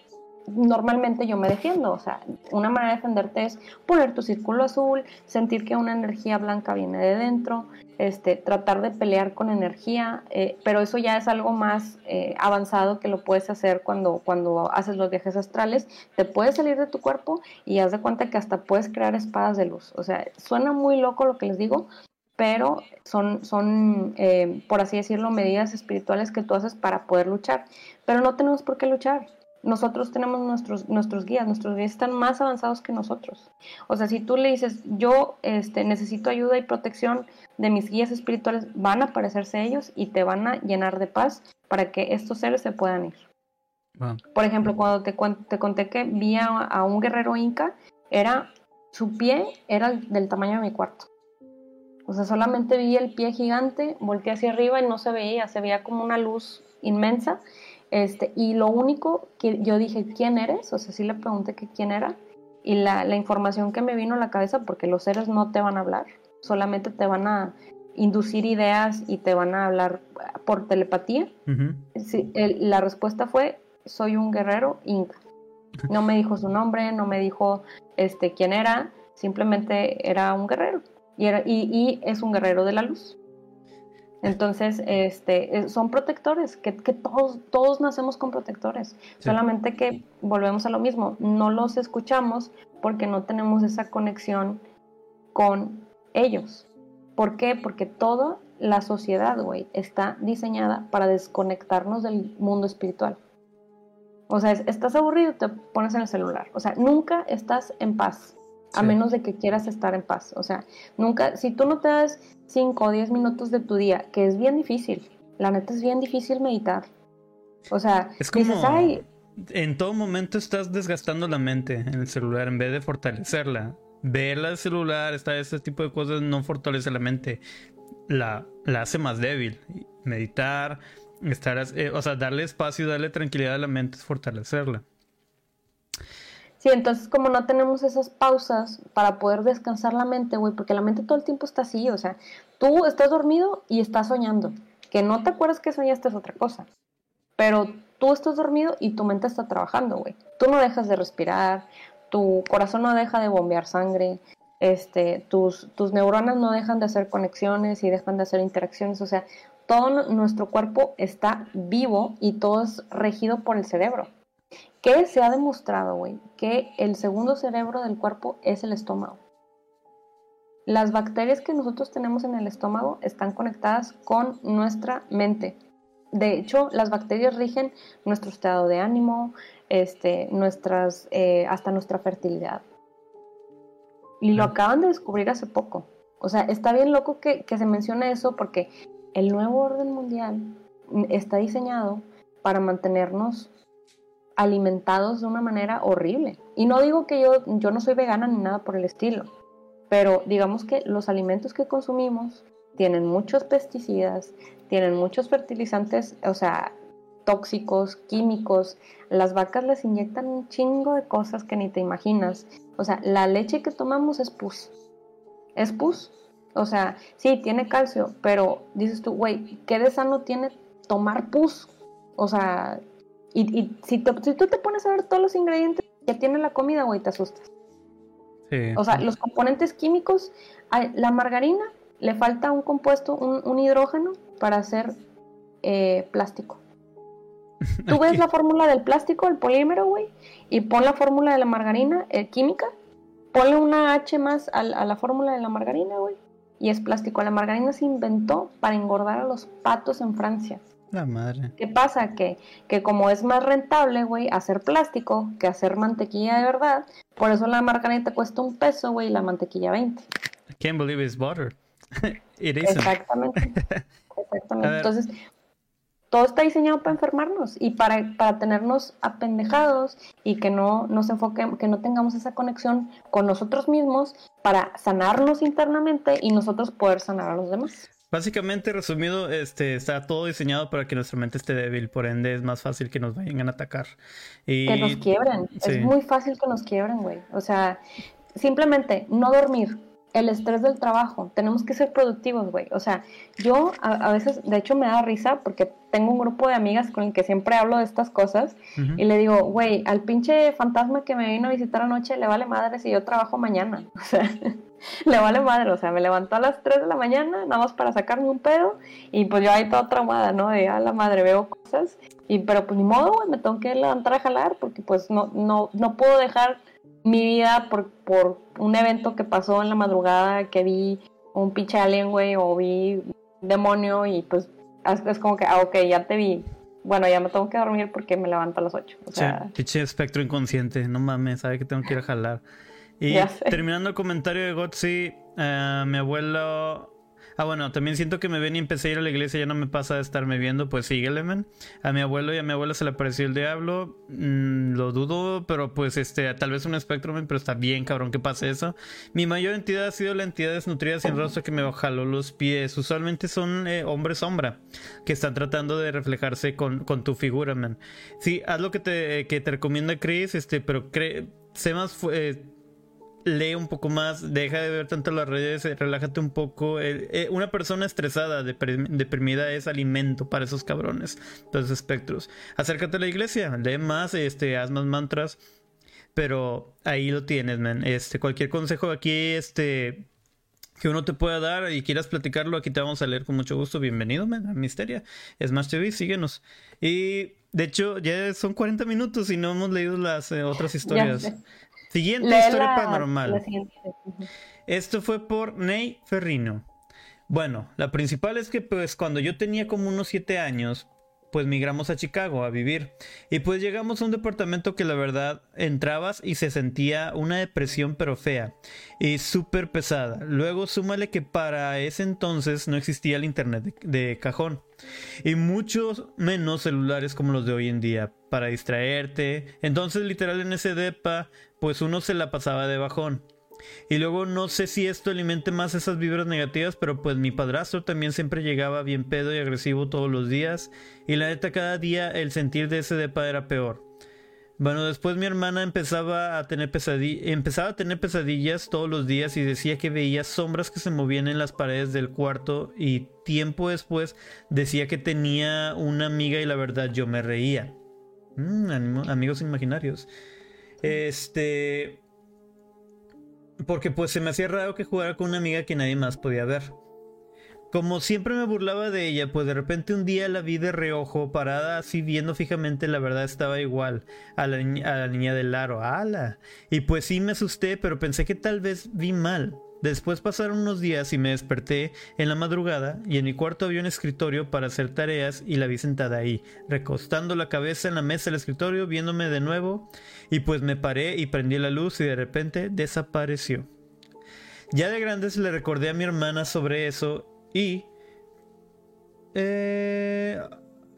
normalmente yo me defiendo. O sea, una manera de defenderte es poner tu círculo azul, sentir que una energía blanca viene de dentro, este, tratar de pelear con energía, eh, pero eso ya es algo más eh, avanzado que lo puedes hacer cuando, cuando haces los viajes astrales. Te puedes salir de tu cuerpo y haz de cuenta que hasta puedes crear espadas de luz. O sea, suena muy loco lo que les digo, pero son, son eh, por así decirlo, medidas espirituales que tú haces para poder luchar. Pero no tenemos por qué luchar nosotros tenemos nuestros, nuestros guías, nuestros guías están más avanzados que nosotros. O sea, si tú le dices, yo este, necesito ayuda y protección de mis guías espirituales, van a aparecerse ellos y te van a llenar de paz para que estos seres se puedan ir. Por ejemplo, cuando te, te conté que vi a, un guerrero inca, era su pie era del tamaño de mi cuarto. O sea, solamente vi el pie gigante, volteé hacia arriba y no se veía, se veía como una luz inmensa este, y lo único que yo dije, ¿quién eres? O sea, sí le pregunté que quién era. Y la, la, información que me vino a la cabeza, porque los seres no te van a hablar, solamente te van a inducir ideas y te van a hablar por telepatía. la respuesta fue, soy un guerrero inca. No me dijo su nombre, no me dijo este, quién era, simplemente era un guerrero. Y, era, y, y es un guerrero de la luz. Entonces, este, eh, son protectores, que, todos, todos nacemos con protectores, solamente que volvemos a lo mismo, no los escuchamos porque no tenemos esa conexión con ellos. ¿Por qué? Porque toda la sociedad, güey, está diseñada para desconectarnos del mundo espiritual. O sea, estás aburrido, te pones en el celular. O sea, nunca estás en paz a menos de que quieras estar en paz. O sea, nunca, si tú no te das 5 o 10 minutos de tu día, que es bien difícil, la neta es bien difícil meditar. O sea, es como, dices, ay... En todo momento estás desgastando la mente en el celular en vez de fortalecerla. Ver el celular, está ese tipo de cosas no fortalece la mente, la, la hace más débil. Meditar, estar, eh, o sea, darle espacio, darle tranquilidad a la mente es fortalecerla. Sí, entonces como no tenemos esas pausas para poder descansar la mente, güey, porque la mente todo el tiempo está así, o sea, tú estás dormido y estás soñando. Que no te acuerdas que soñaste es otra cosa. Pero tú estás dormido y tu mente está trabajando, güey. Tú no dejas de respirar, tu corazón no deja de bombear sangre, este, tus, tus neuronas no dejan de hacer conexiones y dejan de hacer interacciones, o sea, todo nuestro cuerpo está vivo y todo es regido por el cerebro. ¿Qué se ha demostrado, güey? Que el segundo cerebro del cuerpo es el estómago. Las bacterias que nosotros tenemos en el estómago están conectadas con nuestra mente. De hecho, las bacterias rigen nuestro estado de ánimo, este, nuestras, eh, hasta nuestra fertilidad. Y lo acaban de descubrir hace poco. O sea, está bien loco que, que se mencione eso porque el nuevo orden mundial está diseñado para mantenernos alimentados de una manera horrible. Y no digo que yo, yo no soy vegana ni nada por el estilo, pero digamos que los alimentos que consumimos tienen muchos pesticidas, tienen muchos fertilizantes, o sea, tóxicos, químicos. Las vacas les inyectan un chingo de cosas que ni te imaginas. O sea, la leche que tomamos es pus. Es pus. O sea, sí, tiene calcio, pero dices tú, güey, ¿qué de sano tiene tomar pus? O sea, y, si, si, tú te pones a ver todos los ingredientes que tiene la comida, güey, te asustas. O sea, los componentes químicos, la margarina le falta un compuesto, un, hidrógeno para hacer eh, plástico. Tú ves la fórmula del plástico, el polímero, güey, y pon la fórmula de la margarina eh, química, ponle una H más a, a la fórmula de la margarina, güey, y es plástico. La margarina se inventó para engordar a los patos en Francia. La madre. ¿Qué pasa? Que, que como es más rentable, güey, hacer plástico que hacer mantequilla de verdad, por eso la margarita cuesta un peso, güey, y la mantequilla 20. I can't believe it's butter. It Exactamente. Exactamente. Entonces, todo está diseñado para enfermarnos y para, para tenernos apendejados y que no nos enfoquemos, que no tengamos esa conexión con nosotros mismos para sanarnos internamente y nosotros poder sanar a los demás. Básicamente, resumido, este, está todo diseñado para que nuestra mente esté débil, por ende es más fácil que nos vayan a atacar. Y... Que nos quiebren, es muy fácil que nos quiebren, güey. O sea, simplemente no dormir, el estrés del trabajo. Tenemos que ser productivos, güey. O sea, yo a, a, veces, de hecho, me da risa porque tengo un grupo de amigas con el que siempre hablo de estas cosas y le digo, güey, al pinche fantasma que me vino a visitar anoche le vale madre si yo trabajo mañana. O sea, le vale madre. O sea, me levantó a las 3 de la mañana nada más para sacarme un pedo y pues yo ahí toda traumada, ¿no? De a la madre veo cosas y pero pues ni modo, güey, me tengo que levantar a jalar porque pues no, no, no puedo dejar mi vida por, por un evento que pasó en la madrugada, que vi un pinche alien, güey, o vi demonio y pues es como que, ah, ok, ya te vi. Bueno, ya me tengo que dormir porque me levanto a las 8. O sea, pinche espectro inconsciente, no mames, sabe que tengo que ir a jalar. Y terminando el comentario de Gotzi, uh, mi abuelo Ah, bueno, también siento que me ven y empecé a ir a la iglesia, ya no me pasa de estarme viendo, pues síguele, man. A mi abuelo y a mi abuela se le apareció el diablo, mm, lo dudo, pero pues este, tal vez un espectro, pero está bien, cabrón, que pase eso. Mi mayor entidad ha sido la entidad desnutrida sin rostro que me jaló los pies. Usualmente son eh, hombres sombra que están tratando de reflejarse con, con tu figura, man. Sí, haz lo que te, que te recomienda Chris, este, pero cree, sé más... Eh, lee un poco más, deja de ver tanto las redes, eh, relájate un poco. Eh, eh, una persona estresada, deprimida es alimento para esos cabrones, esos espectros. Acércate a la iglesia, lee más, este, haz más mantras, pero ahí lo tienes, man. Este, cualquier consejo aquí, este, que uno te pueda dar y quieras platicarlo, aquí te vamos a leer con mucho gusto. Bienvenido, man, a Misteria. Smash TV, síguenos. Y de hecho, ya son 40 minutos y no hemos leído las otras historias. Siguiente historia paranormal. Esto fue por Ney Ferrino. Bueno, la principal es que pues cuando yo tenía como unos 7 años, pues migramos a Chicago a vivir. Y pues llegamos a un departamento que la verdad entrabas y se sentía una depresión pero fea y súper pesada. Luego súmale que para ese entonces no existía el internet de, cajón y muchos menos celulares como los de hoy en día para distraerte. Entonces literal en ese depa pues uno se la pasaba de bajón. Y luego no sé si esto alimente más esas vibras negativas, pero pues mi padrastro también siempre llegaba bien pedo y agresivo todos los días. Y la neta cada día el sentir de ese depa era peor. Bueno, después mi hermana empezaba a tener empezaba a tener pesadillas todos los días y decía que veía sombras que se movían en las paredes del cuarto y tiempo después decía que tenía una amiga y la verdad yo me reía. Mm, amigos imaginarios. Este. Porque pues se me hacía raro que jugara con una amiga que nadie más podía ver. Como siempre me burlaba de ella, pues de repente un día la vi de reojo, parada así viendo fijamente, la verdad estaba igual a la, a la niña del aro. ¡Hala! Y pues sí me asusté, pero pensé que tal vez vi mal. Después pasaron unos días y me desperté en la madrugada y en mi cuarto había un escritorio para hacer tareas y la vi sentada ahí, recostando la cabeza en la mesa del escritorio, viéndome de nuevo y pues me paré y prendí la luz y de repente desapareció. Ya de grandes le recordé a mi hermana sobre eso y... Eh,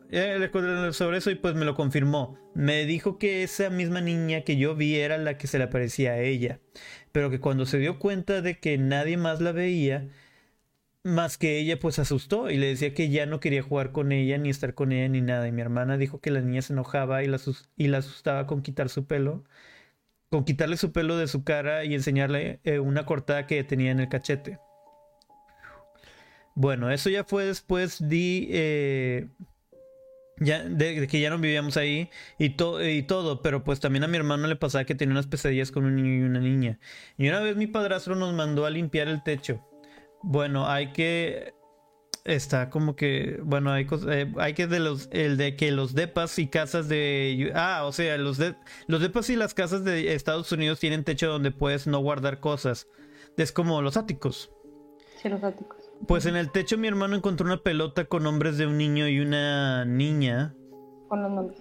le recordé sobre eso y pues me lo confirmó. Me dijo que esa misma niña que yo vi era la que se le aparecía a ella pero que cuando se dio cuenta de que nadie más la veía, más que ella, pues asustó y le decía que ya no quería jugar con ella, ni estar con ella, ni nada. Y mi hermana dijo que la niña se enojaba y la, y la asustaba con quitar su pelo, con quitarle su pelo de su cara y enseñarle eh, una cortada que tenía en el cachete. Bueno, eso ya fue después de... Eh, ya, de, que ya no vivíamos ahí y, y todo, pero pues también a mi hermano le pasaba que tenía unas pesadillas con un niño y una niña. Y una vez mi padrastro nos mandó a limpiar el techo. Bueno, hay que está como que bueno hay eh, hay que de los el de que los depas y casas de ah o sea los de, los depas y las casas de Estados Unidos tienen techo donde puedes no guardar cosas. Es como los áticos. Sí los áticos. Pues en el techo mi hermano encontró una pelota con nombres de un niño y una niña. Con los nombres.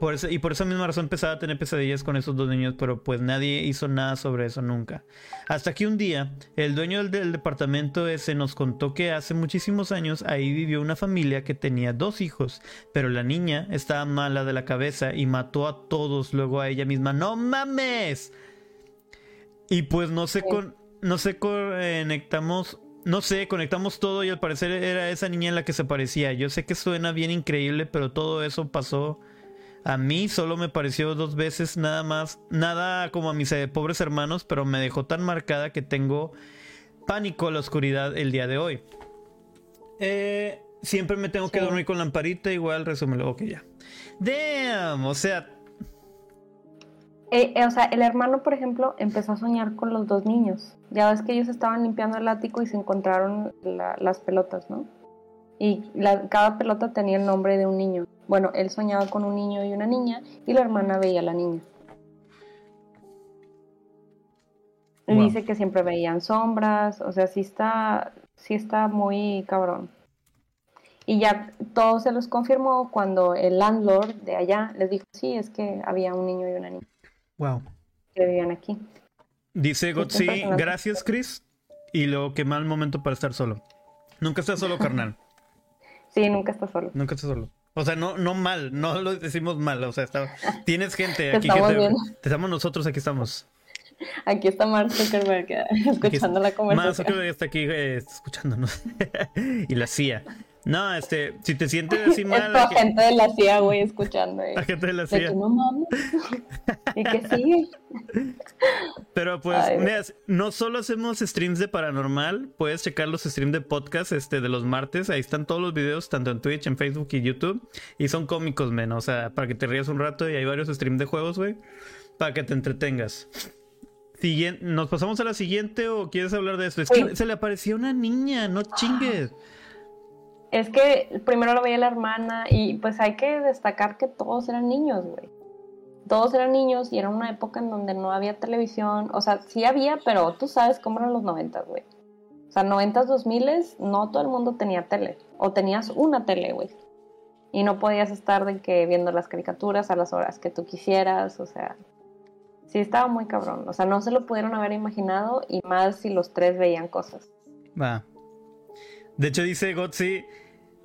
Por eso, y por esa misma razón empezaba a tener pesadillas con esos dos niños, pero pues nadie hizo nada sobre eso nunca. Hasta que un día, el dueño del, departamento ese nos contó que hace muchísimos años ahí vivió una familia que tenía dos hijos, pero la niña estaba mala de la cabeza y mató a todos, luego a ella misma. ¡No mames! Y pues no se, con, no se conectamos no sé, conectamos todo y al parecer era esa niña en la que se parecía. Yo sé que suena bien increíble, pero todo eso pasó a mí. Solo me pareció dos veces nada más. Nada como a mis eh, pobres hermanos, pero me dejó tan marcada que tengo pánico a la oscuridad el día de hoy. Eh, siempre me tengo que dormir con lamparita, igual resúmelo. Ok, ya. Damn, o sea, Eh, eh, o sea, el hermano, por ejemplo, empezó a soñar con los dos niños. Ya ves que ellos estaban limpiando el ático y se encontraron la- las pelotas, ¿no? Y la- cada pelota tenía el nombre de un niño. Bueno, él soñaba con un niño y una niña y la hermana veía a la niña. Wow. dice que siempre veían sombras, o sea, sí está, sí está muy cabrón. Y ya todo se los confirmó cuando el landlord de allá les dijo, sí, es que había un niño y una niña wow. que vivían aquí. Dice Gotzi, gracias Chris. Y luego qué mal momento para estar solo. Nunca estás solo, carnal. Sí, nunca está solo. Nunca estás solo. O sea, no, no mal, no lo decimos mal. O sea, está- tienes gente Te aquí que estamos te, viendo. te estamos nosotros, aquí estamos. Aquí está Mark Zuckerberg Aquí escuchando la conversación. que está aquí eh, escuchándonos. y la CIA. No, este, si te sientes así mal, que- agente de la CIA, güey, escuchando. eh. la gente de la De CIA. que no mames. y que sigue. Pero pues, Ay, mira, no solo hacemos streams de paranormal, puedes checar los streams de podcast este, de los martes. Ahí están todos los videos, tanto en Twitch, en Facebook y YouTube. Y son cómicos, men. O sea, para que te rías un rato. Y hay varios streams de juegos, güey. Para que te entretengas. Siguien- ¿Nos pasamos a la siguiente o quieres hablar de esto? Es que se le apareció una niña, no chingues. Es que primero lo veía la hermana y pues hay que destacar que todos eran niños, güey. Todos eran niños y era una época en donde no había televisión. O sea, sí había, pero tú sabes cómo eran los noventas, güey. O sea, noventas, dos miles, no todo el mundo tenía tele. O tenías una tele, güey. Y no podías estar de que viendo las caricaturas a las horas que tú quisieras. O sea, sí estaba muy cabrón. O sea, no se lo pudieron haber imaginado y más si los tres veían cosas. Va. De hecho, dice Gotzi,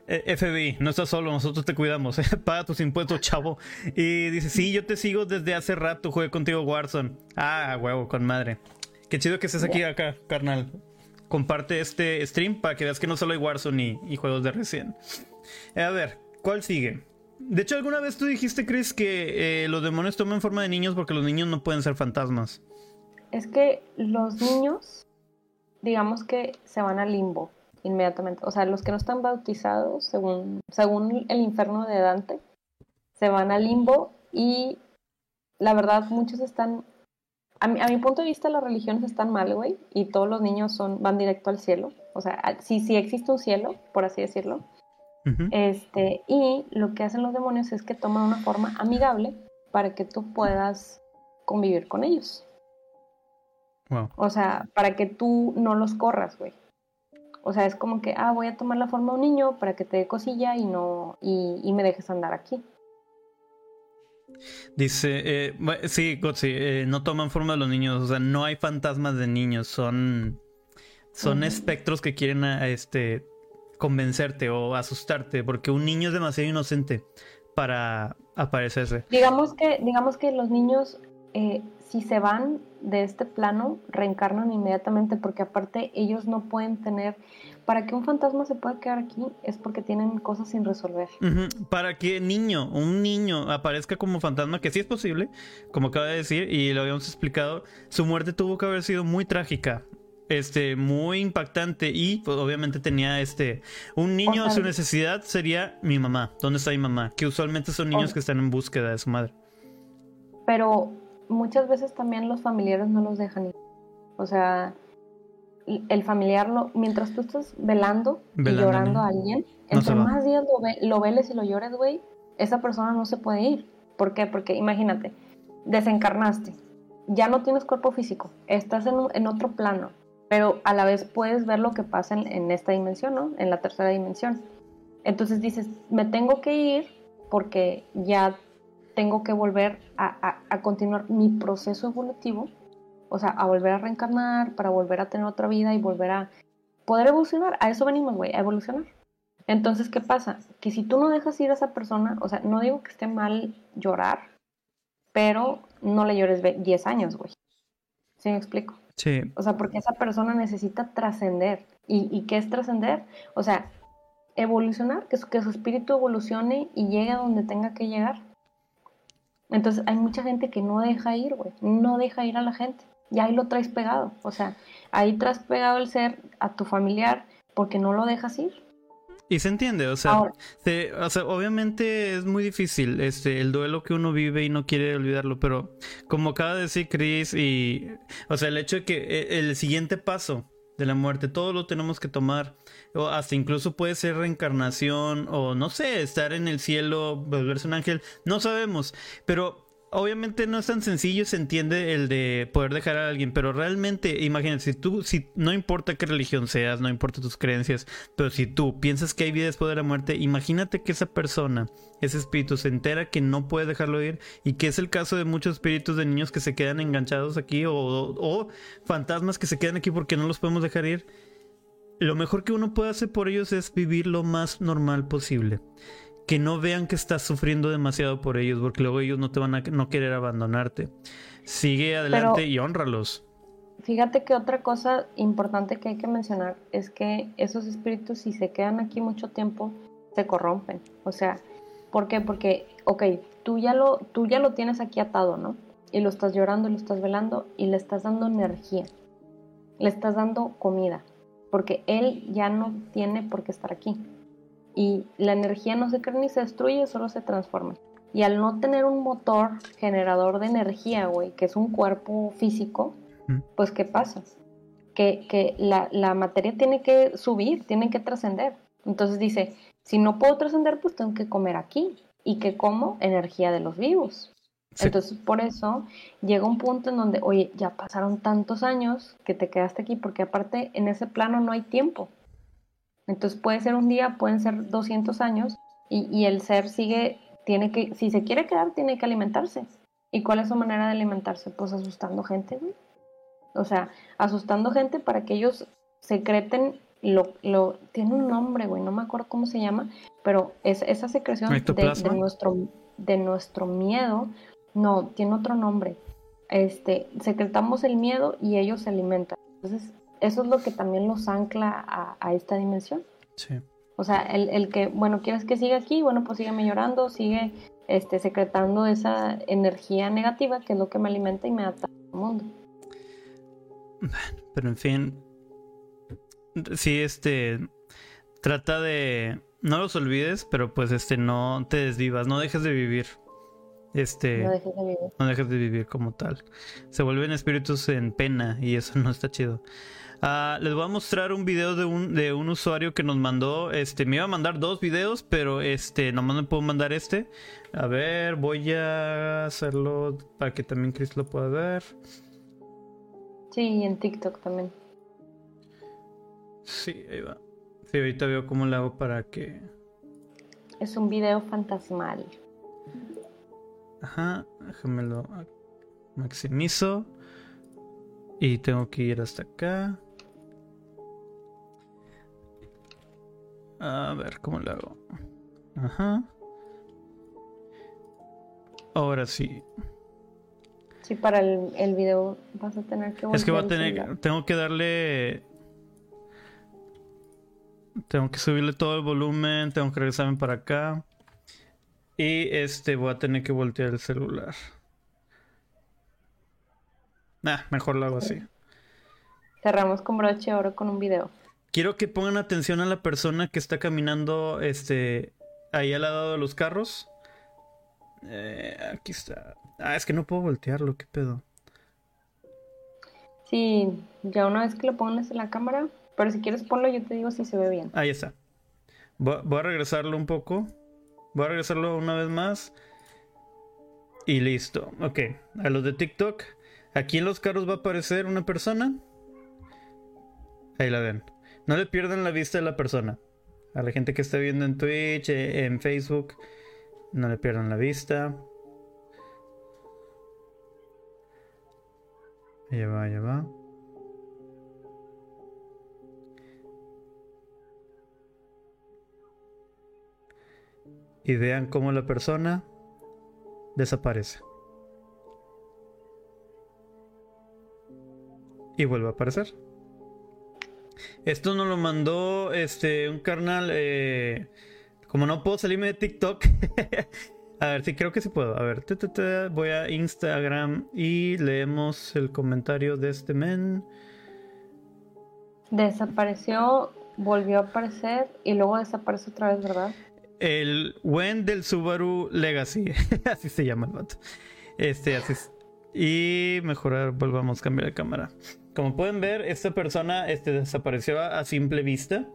eh, FBI, no estás solo, nosotros te cuidamos. eh, Paga tus impuestos, chavo. Y dice, sí, yo te sigo desde hace rato, jugué contigo Warzone. Ah, huevo, con madre. Qué chido que estés aquí acá, carnal. Comparte este stream para que veas que no solo hay Warzone y, y juegos de recién. a ver, ¿cuál sigue? De hecho, alguna vez tú dijiste, Chris, que eh, los demonios toman forma de niños porque los niños no pueden ser fantasmas. Es que los niños, digamos que se van al limbo inmediatamente. O sea, los que no están bautizados, según, según el infierno de Dante, se van al limbo y la verdad muchos están... A mi, a mi punto de vista las religiones están mal, güey, y todos los niños son, van directo al cielo. O sea, sí, sí existe un cielo, por así decirlo. Este, y lo que hacen los demonios es que toman una forma amigable para que tú puedas convivir con ellos. Wow. O sea, para que tú no los corras, güey. O sea, es como que, ah, voy a tomar la forma de un niño para que te dé cosilla y no, y, y me dejes andar aquí. Dice, eh, sí, eh, no toman forma de los niños, o sea, no hay fantasmas de niños, son, son espectros que quieren a, este, convencerte o asustarte, porque un niño es demasiado inocente para aparecerse. Digamos que, digamos que los niños, eh, si se van de este plano, reencarnan inmediatamente, porque aparte ellos no pueden tener, para que un fantasma se pueda quedar aquí, es porque tienen cosas sin resolver. Para que niño, un niño aparezca como fantasma, que sí es posible, como acaba de decir, y lo habíamos explicado, su muerte tuvo que haber sido muy trágica. Este, muy impactante y pues, obviamente tenía este un niño O sea, su necesidad sería mi mamá, ¿dónde está mi mamá? Que usualmente son niños o- que están en búsqueda de su madre. pero muchas veces también los familiares no los dejan ir. O sea, el familiar, lo, mientras tú estás velando, Velando, y llorando ¿no? a alguien, No entre más días lo, ve- lo veles y lo llores, güey, esa persona no se puede ir. ¿Por qué? Porque imagínate, desencarnaste, ya no tienes cuerpo físico, estás en, en otro plano, pero a la vez puedes ver lo que pasa en, en esta dimensión, ¿no? En la tercera dimensión. Entonces dices, me tengo que ir porque ya tengo que volver a, a- a continuar mi proceso evolutivo, o sea, a volver a reencarnar, para volver a tener otra vida y volver a poder evolucionar. A eso venimos, güey, a evolucionar. Entonces, ¿qué pasa? Que si tú no dejas ir a esa persona, o sea, no digo que esté mal llorar, pero no le llores ve- 10 años, güey. ¿Sí me explico? Sí, O sea, porque esa persona necesita trascender. ¿Y, ¿Y qué es trascender? O sea, evolucionar, que su, que su espíritu evolucione y llegue a donde tenga que llegar. Entonces, hay mucha gente que no deja ir, güey. No deja ir a la gente. y ahí lo traes pegado. O sea, ahí traes pegado el ser a tu familiar porque no lo dejas ir. Y se entiende, o sea, o sea, obviamente es muy difícil este el duelo que uno vive y no quiere olvidarlo, pero como acaba de decir Chris y o sea, el hecho de que e, el siguiente paso de la muerte, todo lo tenemos que tomar, o hasta incluso puede ser reencarnación o no sé, estar en el cielo, volverse un ángel, no sabemos, pero obviamente no es tan sencillo, se entiende el de poder dejar a alguien, pero realmente, imagínate, si tú, si no importa qué religión seas, no importa tus creencias, pero si tú piensas que hay vida después de la muerte, imagínate que esa persona, ese espíritu, se entera que no puede dejarlo ir y que es el caso de muchos espíritus de niños que se quedan enganchados aquí o, o fantasmas que se quedan aquí porque no los podemos dejar ir. Lo mejor que uno puede hacer por ellos es vivir lo más normal posible que no vean que estás sufriendo demasiado por ellos, porque luego ellos no te van a no querer abandonarte. Sigue adelante y honralos. Fíjate que otra cosa importante que hay que mencionar es que esos espíritus, si se quedan aquí mucho tiempo, se corrompen. O sea, ¿por qué? Porque, ok, tú ya lo, tú ya lo tienes aquí atado, ¿no? Y lo estás llorando, lo estás velando y le estás dando energía. Le estás dando comida. Porque él ya no tiene por qué estar aquí y la energía no se crea ni se destruye, solo se transforma. Y al no tener un motor generador de energía, güey, que es un cuerpo físico, pues ¿qué pasa? Que, que la, la, materia tiene que subir, tiene que trascender. Entonces dice, si no puedo trascender, pues tengo que comer aquí. ¿Y que como? Energía de los vivos. Entonces, por eso llega un punto en donde, oye, ya pasaron tantos años que te quedaste aquí, porque aparte en ese plano no hay tiempo. Entonces puede ser un día, pueden ser 200 años y, el ser sigue, tiene que, si se quiere quedar, tiene que alimentarse. ¿Y cuál es su manera de alimentarse? Pues asustando gente, güey. O sea, asustando gente para que ellos secreten lo, lo tiene un nombre, güey, no me acuerdo cómo se llama, pero es, esa secreción de, nuestro, de nuestro miedo, no, tiene otro nombre. Este, secretamos el miedo y ellos se alimentan. Entonces, eso es lo que también los ancla a, esta dimensión. Sí. O sea, el, que, bueno, quieres que siga aquí, bueno, pues sígueme llorando, sigue este, secretando esa energía negativa que es lo que me alimenta y me ata al mundo. Pero en fin, sí, este, trata de, no los olvides, pero pues este, no te desvivas, no dejes de vivir. Este, no dejes de vivir. No dejes de vivir como tal. Se vuelven espíritus en pena y eso no está chido. Ah, les voy a mostrar un video de un, de un usuario que nos mandó. Este, me iba a mandar dos videos, pero este, nomás me puedo mandar este. A ver, voy a hacerlo para que también Chris lo pueda ver. Sí, en TikTok también. Sí, ahí va. Sí, ahorita veo cómo lo hago para que. Es un video fantasmal. Ajá, déjamelo maximizo. Y tengo que ir hasta acá. A ver, ¿cómo lo hago? Ajá. Ahora sí. Sí, para el, el video vas a tener que... Es que voy a tener... Tengo que darle... Tengo que subirle todo el volumen, tengo que regresarme para acá. Y este, voy a tener que voltear el celular. Nah, mejor lo hago así. Cerramos con broche oro con un video. Quiero que pongan atención a la persona que está caminando este ahí al lado de los carros. Eh, aquí está. Ah, es que no puedo voltearlo, qué pedo. Sí, ya una vez que lo pongas en la cámara, pero si quieres ponlo yo te digo si se ve bien. Ahí está. Voy, a regresarlo un poco. Voy a regresarlo una vez más. Y listo. Ok, a los de TikTok. Aquí en los carros va a aparecer una persona. Ahí la ven. No le pierdan la vista de la persona. A la gente que está viendo en Twitch, eh, en Facebook, no le pierdan la vista. Allá va, allá va. Y vean cómo la persona desaparece. Y vuelve a aparecer. Esto nos lo mandó este un carnal. Eh, como no puedo salirme de TikTok, A ver, sí, creo que sí puedo. A ver, te, te, te, voy a Instagram y leemos el comentario de este men. Desapareció, volvió a aparecer y luego desapareció otra vez, ¿verdad? El Wen del Subaru Legacy. así se llama el vato. Este, así es. Y mejorar, volvamos a cambiar de cámara. Como pueden ver, esta persona este, desapareció a, simple vista.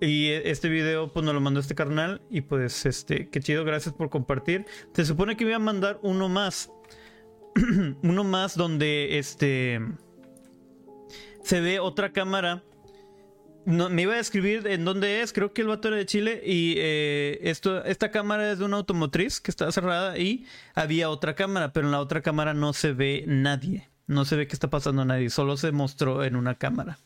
Y e- este video pues nos lo mandó este carnal y pues este, qué chido, gracias por compartir. Se supone que iba a mandar uno más. uno más donde este se ve otra cámara. No, me iba a escribir en dónde es, creo que el vato era de Chile y eh, esto, esta cámara es de una automotriz que está cerrada y había otra cámara, pero en la otra cámara no se ve nadie, no se ve que está pasando nadie, solo se mostró en una cámara.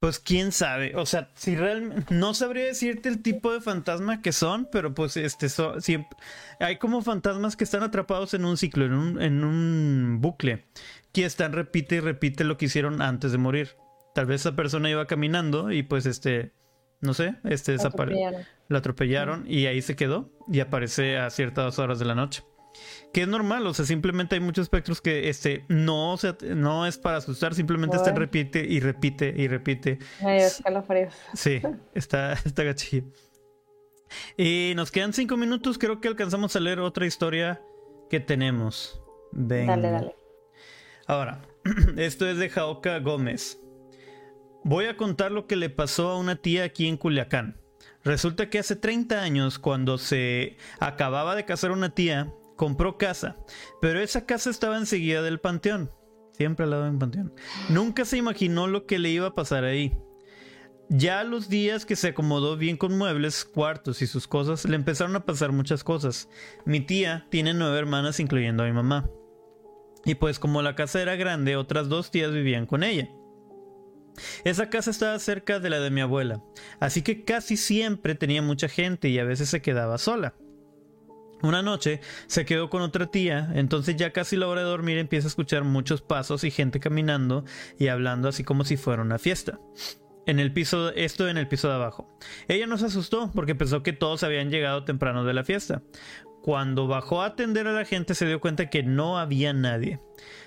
Pues quién sabe, o sea, si realmente no sabría decirte el tipo de fantasma que son, pero pues este so- siempre hay como fantasmas que están atrapados en un ciclo, en un, en un bucle, que están repite y repite lo que hicieron antes de morir. Tal vez esa persona iba caminando y pues este, no sé, este desapareció, Atropellaron. la atropellaron y ahí se quedó y aparece a ciertas horas de la noche. Que es normal, o sea, simplemente hay muchos espectros que este no, o sea, no es para asustar, simplemente Ay. repite y repite y repite. Me dio escalofríos. Sí, está, está gachillo. Y nos quedan cinco minutos, creo que alcanzamos a leer otra historia que tenemos. Venga. Dale, dale. Ahora, esto es de Jaoka Gómez. Voy a contar lo que le pasó a una tía aquí en Culiacán. Resulta que hace 30 años, cuando se acababa de casar una tía, compró casa, pero esa casa estaba enseguida del panteón. Siempre al lado de un panteón. Nunca se imaginó lo que le iba a pasar ahí. Ya los días que se acomodó bien con muebles, cuartos y sus cosas, le empezaron a pasar muchas cosas. Mi tía tiene nueve hermanas, incluyendo a mi mamá. Y pues como la casa era grande, otras dos tías vivían con ella. Esa casa estaba cerca de la de mi abuela, así que casi siempre tenía mucha gente y a veces se quedaba sola. Una noche se quedó con otra tía, entonces ya casi la hora de dormir empieza a escuchar muchos pasos y gente caminando y hablando así como si fuera una fiesta. En el piso, esto en el piso de abajo. Ella no se asustó porque pensó que todos habían llegado temprano de la fiesta. Cuando bajó a atender a la gente se dio cuenta que no había nadie.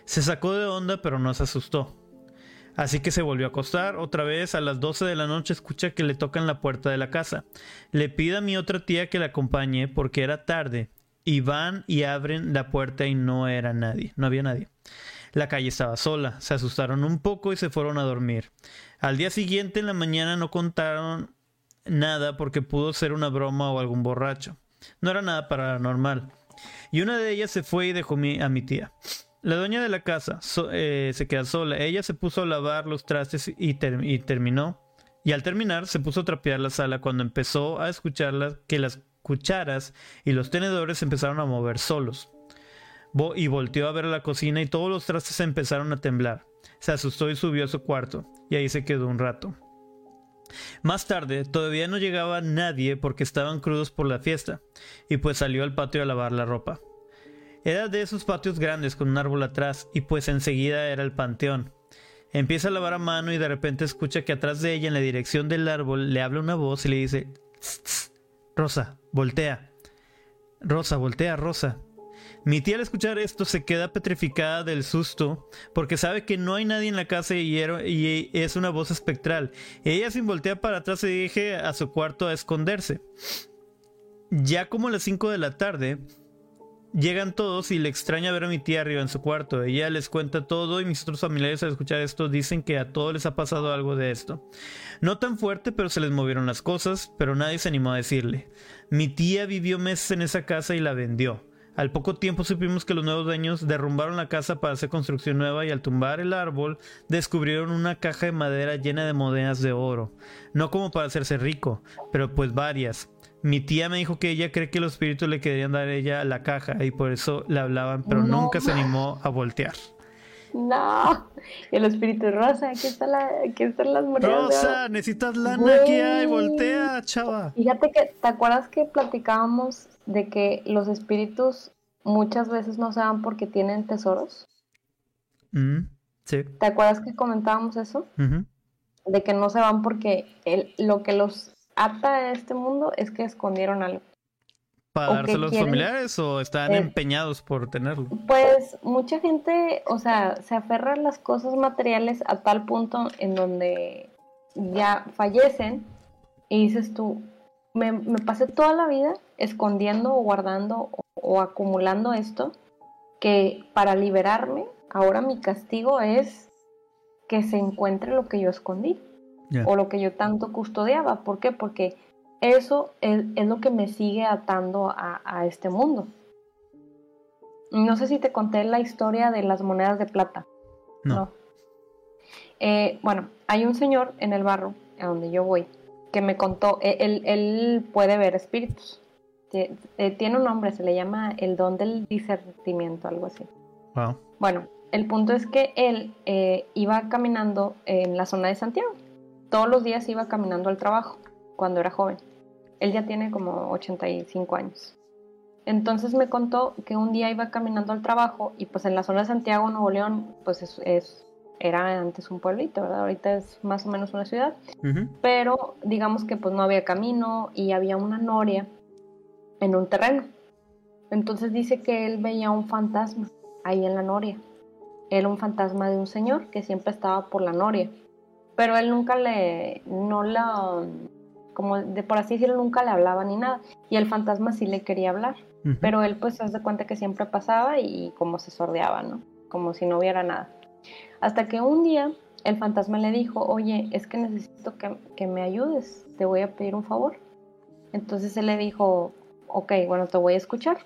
Se sacó de onda pero no se asustó. Así que se volvió a acostar. Otra vez a las 12 de la noche escucha que le tocan la puerta de la casa. Le pide a mi otra tía que la acompañe porque era tarde. Y van y abren la puerta y no era nadie. No había nadie. La calle estaba sola. Se asustaron un poco y se fueron a dormir. Al día siguiente en la mañana no contaron nada porque pudo ser una broma o algún borracho. No era nada paranormal. Y una de ellas se fue y dejó a mi tía. La dueña de la casa eh, se queda sola. Ella se puso a lavar los trastes y, ter- y terminó. Y al terminar se puso a trapear la sala cuando empezó a escuchar que las cucharas y los tenedores empezaron a mover solos. Vo- y volteó a ver la cocina y todos los trastes empezaron a temblar. Se asustó y subió a su cuarto. Y ahí se quedó un rato. Más tarde, todavía no llegaba nadie porque estaban crudos por la fiesta, y pues salió al patio a lavar la ropa. Era de esos patios grandes con un árbol atrás, y pues enseguida era el panteón. Empieza a lavar a mano y de repente escucha que atrás de ella, en la dirección del árbol, le habla una voz y le dice: "Tss, Rosa, voltea. Rosa, voltea, Rosa. Mi tía al escuchar esto se queda petrificada del susto porque sabe que no hay nadie en la casa y es una voz espectral. Ella sin voltear para atrás se dirige a su cuarto a esconderse. Ya como a las 5 de la tarde, llegan todos y le extraña ver a mi tía arriba en su cuarto. Ella les cuenta todo y mis otros familiares al escuchar esto dicen que a todos les ha pasado algo de esto. No tan fuerte, pero se les movieron las cosas, pero nadie se animó a decirle. Mi tía vivió meses en esa casa y la vendió. Al poco tiempo supimos que los nuevos dueños derrumbaron la casa para hacer construcción nueva y al tumbar el árbol descubrieron una caja de madera llena de monedas de oro. No como para hacerse rico, pero pues varias. Mi tía me dijo que ella cree que los espíritus le querían dar a ella la caja y por eso le hablaban, pero No nunca se animó a voltear. No. El espíritu rosa, aquí, está la, aquí están las monedas. Rosa, necesitas lana aquí, ay, Güey. voltea, chava. Fíjate que, ¿te acuerdas que platicábamos de que los espíritus muchas veces no se van porque tienen tesoros? Mm, sí. ¿Te acuerdas que comentábamos eso? ujú. De que no se van porque el- lo que los ata a este mundo es que escondieron algo. ¿Para dárselo a los quieren- familiares o están Eh, empeñados por tenerlo? Pues mucha gente, o sea, se aferra a las cosas materiales a tal punto en donde ya fallecen y dices tú, me, me pasé toda la vida escondiendo o guardando o, o acumulando esto, que para liberarme, ahora mi castigo es que se encuentre lo que yo escondí O lo que yo tanto custodiaba. ¿Por qué? Porque eso es, es lo que me sigue atando a, a este mundo. No sé si te conté la historia de las monedas de plata. No. Eh, bueno, hay un señor en el barro, a donde yo voy, que me contó, eh, él, él puede ver espíritus. Eh, Tiene un nombre, se le llama el don del discernimiento, algo así. Wow. Bueno, el punto es que él eh, iba caminando en la zona de Santiago. Todos los días iba caminando al trabajo cuando era joven. Él ya tiene como 85 años. Entonces me contó que un día iba caminando al trabajo y pues en la zona de Santiago, Nuevo León, pues es, es- era antes un pueblito, ¿verdad? Ahorita es más o menos una ciudad pero digamos que pues no había camino y había una noria en un terreno. Entonces dice que él veía un fantasma ahí en la noria. Era un fantasma de un señor que siempre estaba por la noria. Pero él nunca le, no la, como de por así decirlo, nunca le hablaba ni nada. Y el fantasma sí le quería hablar. Pero él pues se hace cuenta que siempre pasaba y como se sordeaba, ¿no? Como si no hubiera nada. Hasta que un día el fantasma le dijo, oye, es que necesito que, que me ayudes, te voy a pedir un favor. Entonces él le dijo, ok, bueno, te voy a escuchar.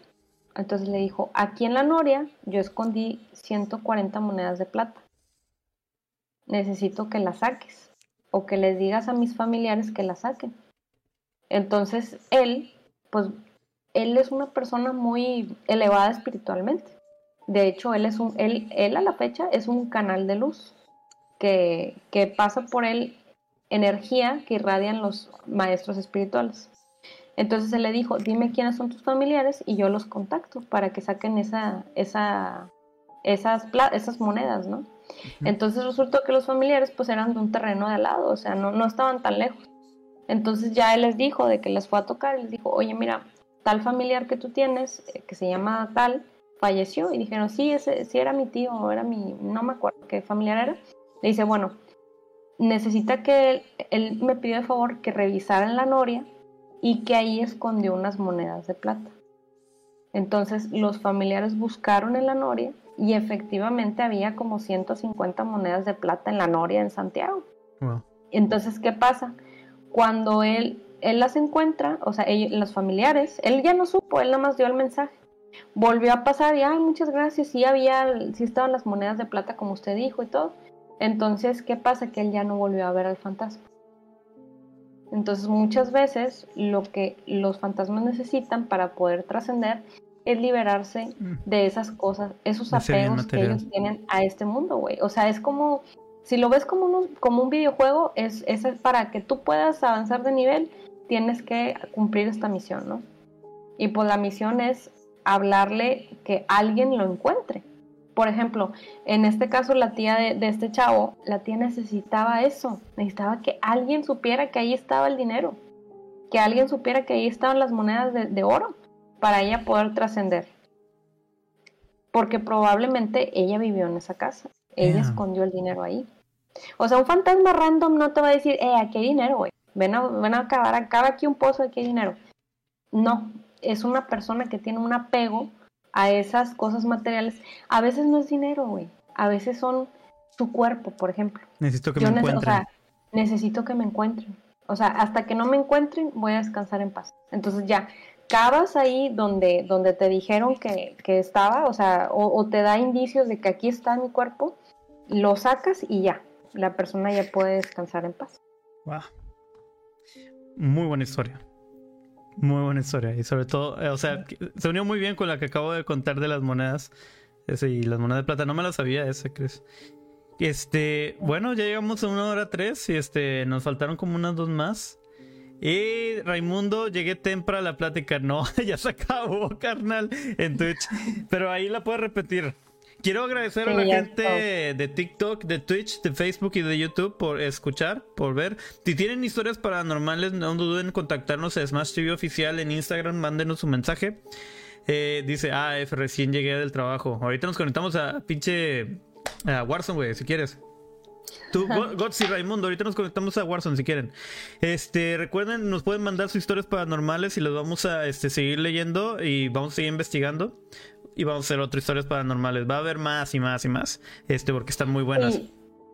Entonces le dijo, aquí en la noria yo escondí 140 monedas de plata. Necesito que las saques o que les digas a mis familiares que las saquen. Entonces él, pues él es una persona muy elevada espiritualmente. De hecho, él es un, él, él a la fecha es un canal de luz que, que pasa por él energía que irradian los maestros espirituales. Entonces él le dijo, dime quiénes son tus familiares y yo los contacto para que saquen esa, esa, esas, esas monedas, ¿no? Entonces resultó que los familiares pues eran de un terreno de al lado, o sea, no, no estaban tan lejos. Entonces ya él les dijo de que les fue a tocar, les dijo, oye, mira, tal familiar que tú tienes, eh, que se llama tal, falleció. Y dijeron, sí, ese, sí era mi tío, era mi, no me acuerdo qué familiar era. Le dice, bueno, necesita que él, él me pidió de favor que revisaran la noria y que ahí escondió unas monedas de plata. Entonces los familiares buscaron en la noria y efectivamente había como 150 monedas de plata en la noria en Santiago. Wow. Entonces, ¿qué pasa? Cuando él, él las encuentra, o sea, ellos- los familiares, él ya no supo, él nada más dio el mensaje. Volvió a pasar y, ay, muchas gracias, sí había, sí estaban las monedas de plata como usted dijo y todo. Entonces, ¿qué pasa? Que él ya no volvió a ver al fantasma. Entonces, muchas veces lo que los fantasmas necesitan para poder trascender es liberarse de esas cosas, esos apegos que ellos tienen a este mundo, güey. O sea, es como, si lo ves como un, como un videojuego, es, es para que tú puedas avanzar de nivel, tienes que cumplir esta misión, ¿no? Y pues la misión es hablarle que alguien lo encuentre. Por ejemplo, en este caso la tía de, de este chavo, la tía necesitaba eso, necesitaba que alguien supiera que ahí estaba el dinero, que alguien supiera que ahí estaban las monedas de, de oro para ella poder trascender. Porque probablemente ella vivió en esa casa, ella Yeah. escondió el dinero ahí. O sea, un fantasma random no te va a decir, eh, aquí hay dinero, güey. Ven a, ven a acabar, acaba aquí un pozo, aquí hay dinero. No, es una persona que tiene un apego a esas cosas materiales. A veces no es dinero, güey. A veces son su cuerpo, por ejemplo. Necesito que Yo me o encuentren. sea, necesito que me encuentren. O sea, hasta que no me encuentren, voy a descansar en paz. Entonces ya, cavas ahí donde, donde te dijeron que, que estaba, o sea, o, te da indicios de que aquí está mi cuerpo, lo sacas y ya, la persona ya puede descansar en paz. Wow. Muy buena historia. Muy buena historia. Y sobre todo, eh, o sea, se unió muy bien con la que acabo de contar de las monedas. Ese, y las monedas de plata. No me las sabía ese, Chris. Este, bueno, ya llegamos a una hora tres. Y este, nos faltaron como unas dos más. Y Raimundo, llegué temprano a la plática. No, ya se acabó, carnal, en Twitch. Pero ahí la puedes repetir. Quiero agradecer a la gente de TikTok, de Twitch, de Facebook y de YouTube por escuchar, por ver. Si tienen historias paranormales, no duden en contactarnos a Smash TV Oficial en Instagram, mándenos un mensaje. Eh, dice, ah, F, recién llegué del trabajo. Ahorita nos conectamos a pinche a Warzone, güey, si quieres. Tú, y Raimundo, ahorita nos conectamos a Warzone si quieren. Este, recuerden, nos pueden mandar sus historias paranormales y los vamos a este, seguir leyendo y vamos a seguir investigando. Y vamos a hacer otras historias paranormales. Va a haber más y más y más. Este, porque están muy buenas.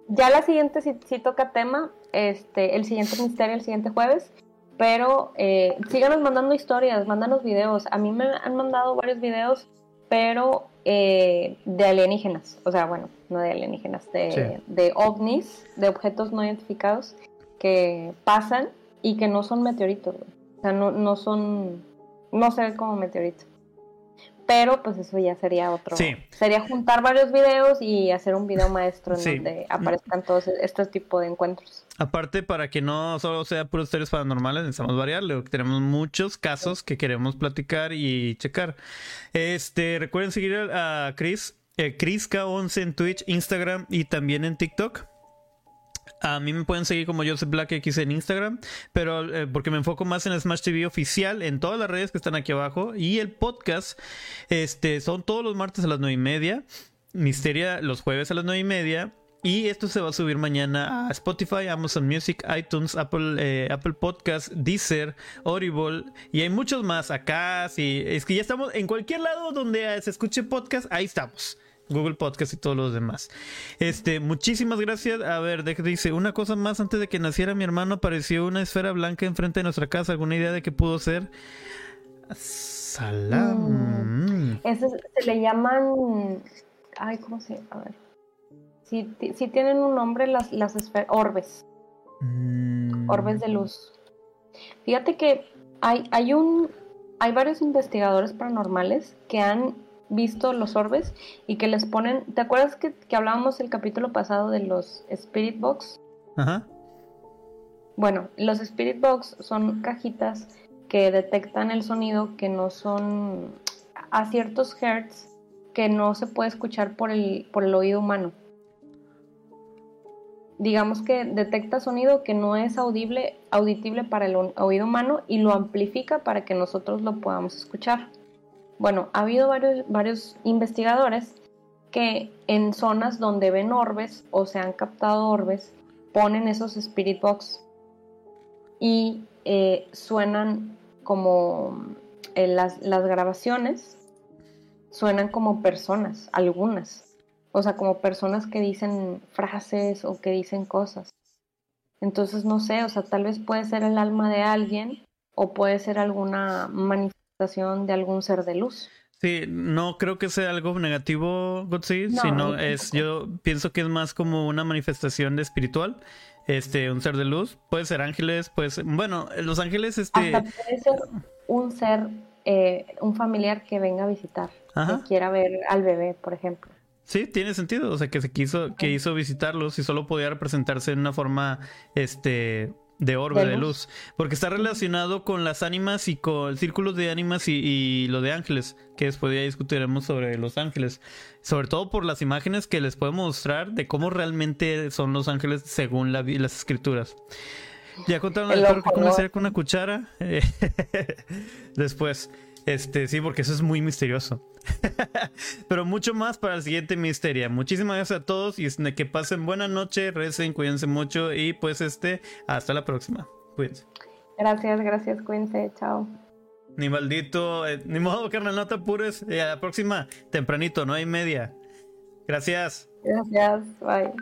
Ya la siguiente sí, toca tema. Este, el siguiente misterio el siguiente jueves. Pero eh, síganos mandando historias, mándanos videos. A mí me han mandado varios videos, pero eh, de alienígenas. O sea, bueno, no de alienígenas, de, de ovnis, de objetos no identificados que pasan y que no son meteoritos. O sea, no, no son, no se ven como meteoritos pero pues eso ya sería otro. Sería juntar varios videos y hacer un video maestro en donde aparezcan todos estos tipos de encuentros. Aparte, para que no solo sea puros historias paranormales, necesitamos variarle. Tenemos muchos casos que queremos platicar y checar. Este, recuerden seguir a Chris, eh, ChrisK11 en Twitch, Instagram y también en TikTok. A mí me pueden seguir como Joseph Black X en Instagram, pero eh, porque me enfoco más en Smash TV oficial, en todas las redes que están aquí abajo. Y el podcast, este, son todos los martes a las nueve y media. Misteria los jueves a las nueve y media. Y esto se va a subir mañana a Spotify, Amazon Music, iTunes, Apple, eh, Apple Podcast, Deezer, Audible y hay muchos más acá. Sí, es que ya estamos en cualquier lado donde se escuche podcast, ahí estamos. Google Podcast y todos los demás. Este, muchísimas gracias. A ver, dice, una cosa más, antes de que naciera mi hermano apareció una esfera blanca enfrente de nuestra casa. ¿Alguna idea de qué pudo ser? Salam. Mm. Eso se le llaman... Ay, ¿cómo se A ver. Si, tienen un nombre las, las esferas... Orbes. Mm. Orbes de luz. Fíjate que hay, hay un... Hay varios investigadores paranormales que han visto los orbes y que les ponen. ¿Te acuerdas que, hablábamos el capítulo pasado de los Spirit Box? Ajá. Bueno, los Spirit Box son cajitas que detectan el sonido que no son a ciertos hertz que no se puede escuchar por el, por el oído humano. Digamos que detecta sonido que no es audible, audible para el oído humano y lo amplifica para que nosotros lo podamos escuchar. Bueno, ha habido varios, varios investigadores que en zonas donde ven orbes o se han captado orbes, ponen esos spirit box y eh, suenan como eh, las, las grabaciones, suenan como personas, algunas, o sea, como personas que dicen frases o que dicen cosas. Entonces, no sé, o sea, tal vez puede ser el alma de alguien o puede ser alguna manifestación de algún ser de luz. Sí, no creo que sea algo negativo, Godseed, sino es, yo pienso que es más como una manifestación de espiritual, este, un ser de luz, puede ser ángeles, puede ser, bueno, los ángeles, este... puede ser un ser, eh, un familiar que venga a visitar, que quiera ver al bebé, por ejemplo. Sí, tiene sentido, o sea, que se quiso, que hizo visitarlos y solo podía representarse en una forma, este, de orbe de, luz. porque está relacionado con las ánimas y con círculos de ánimas y, lo de ángeles, que después ya discutiremos sobre los ángeles, sobre todo por las imágenes que les puedo mostrar de cómo realmente son los ángeles según las escrituras. Ya contaron la historia que conocer con una cuchara. Después, este, sí, porque eso es muy misterioso. Pero mucho más para el siguiente misterio. Muchísimas gracias a todos y que pasen buena noche, recen, cuídense mucho y pues este, hasta la próxima. Cuídense. Gracias, gracias, cuídense, chao. Ni maldito, eh, ni modo, carnal, no te apures. Eh, a la próxima, tempranito, no hay media. Gracias. Gracias, bye.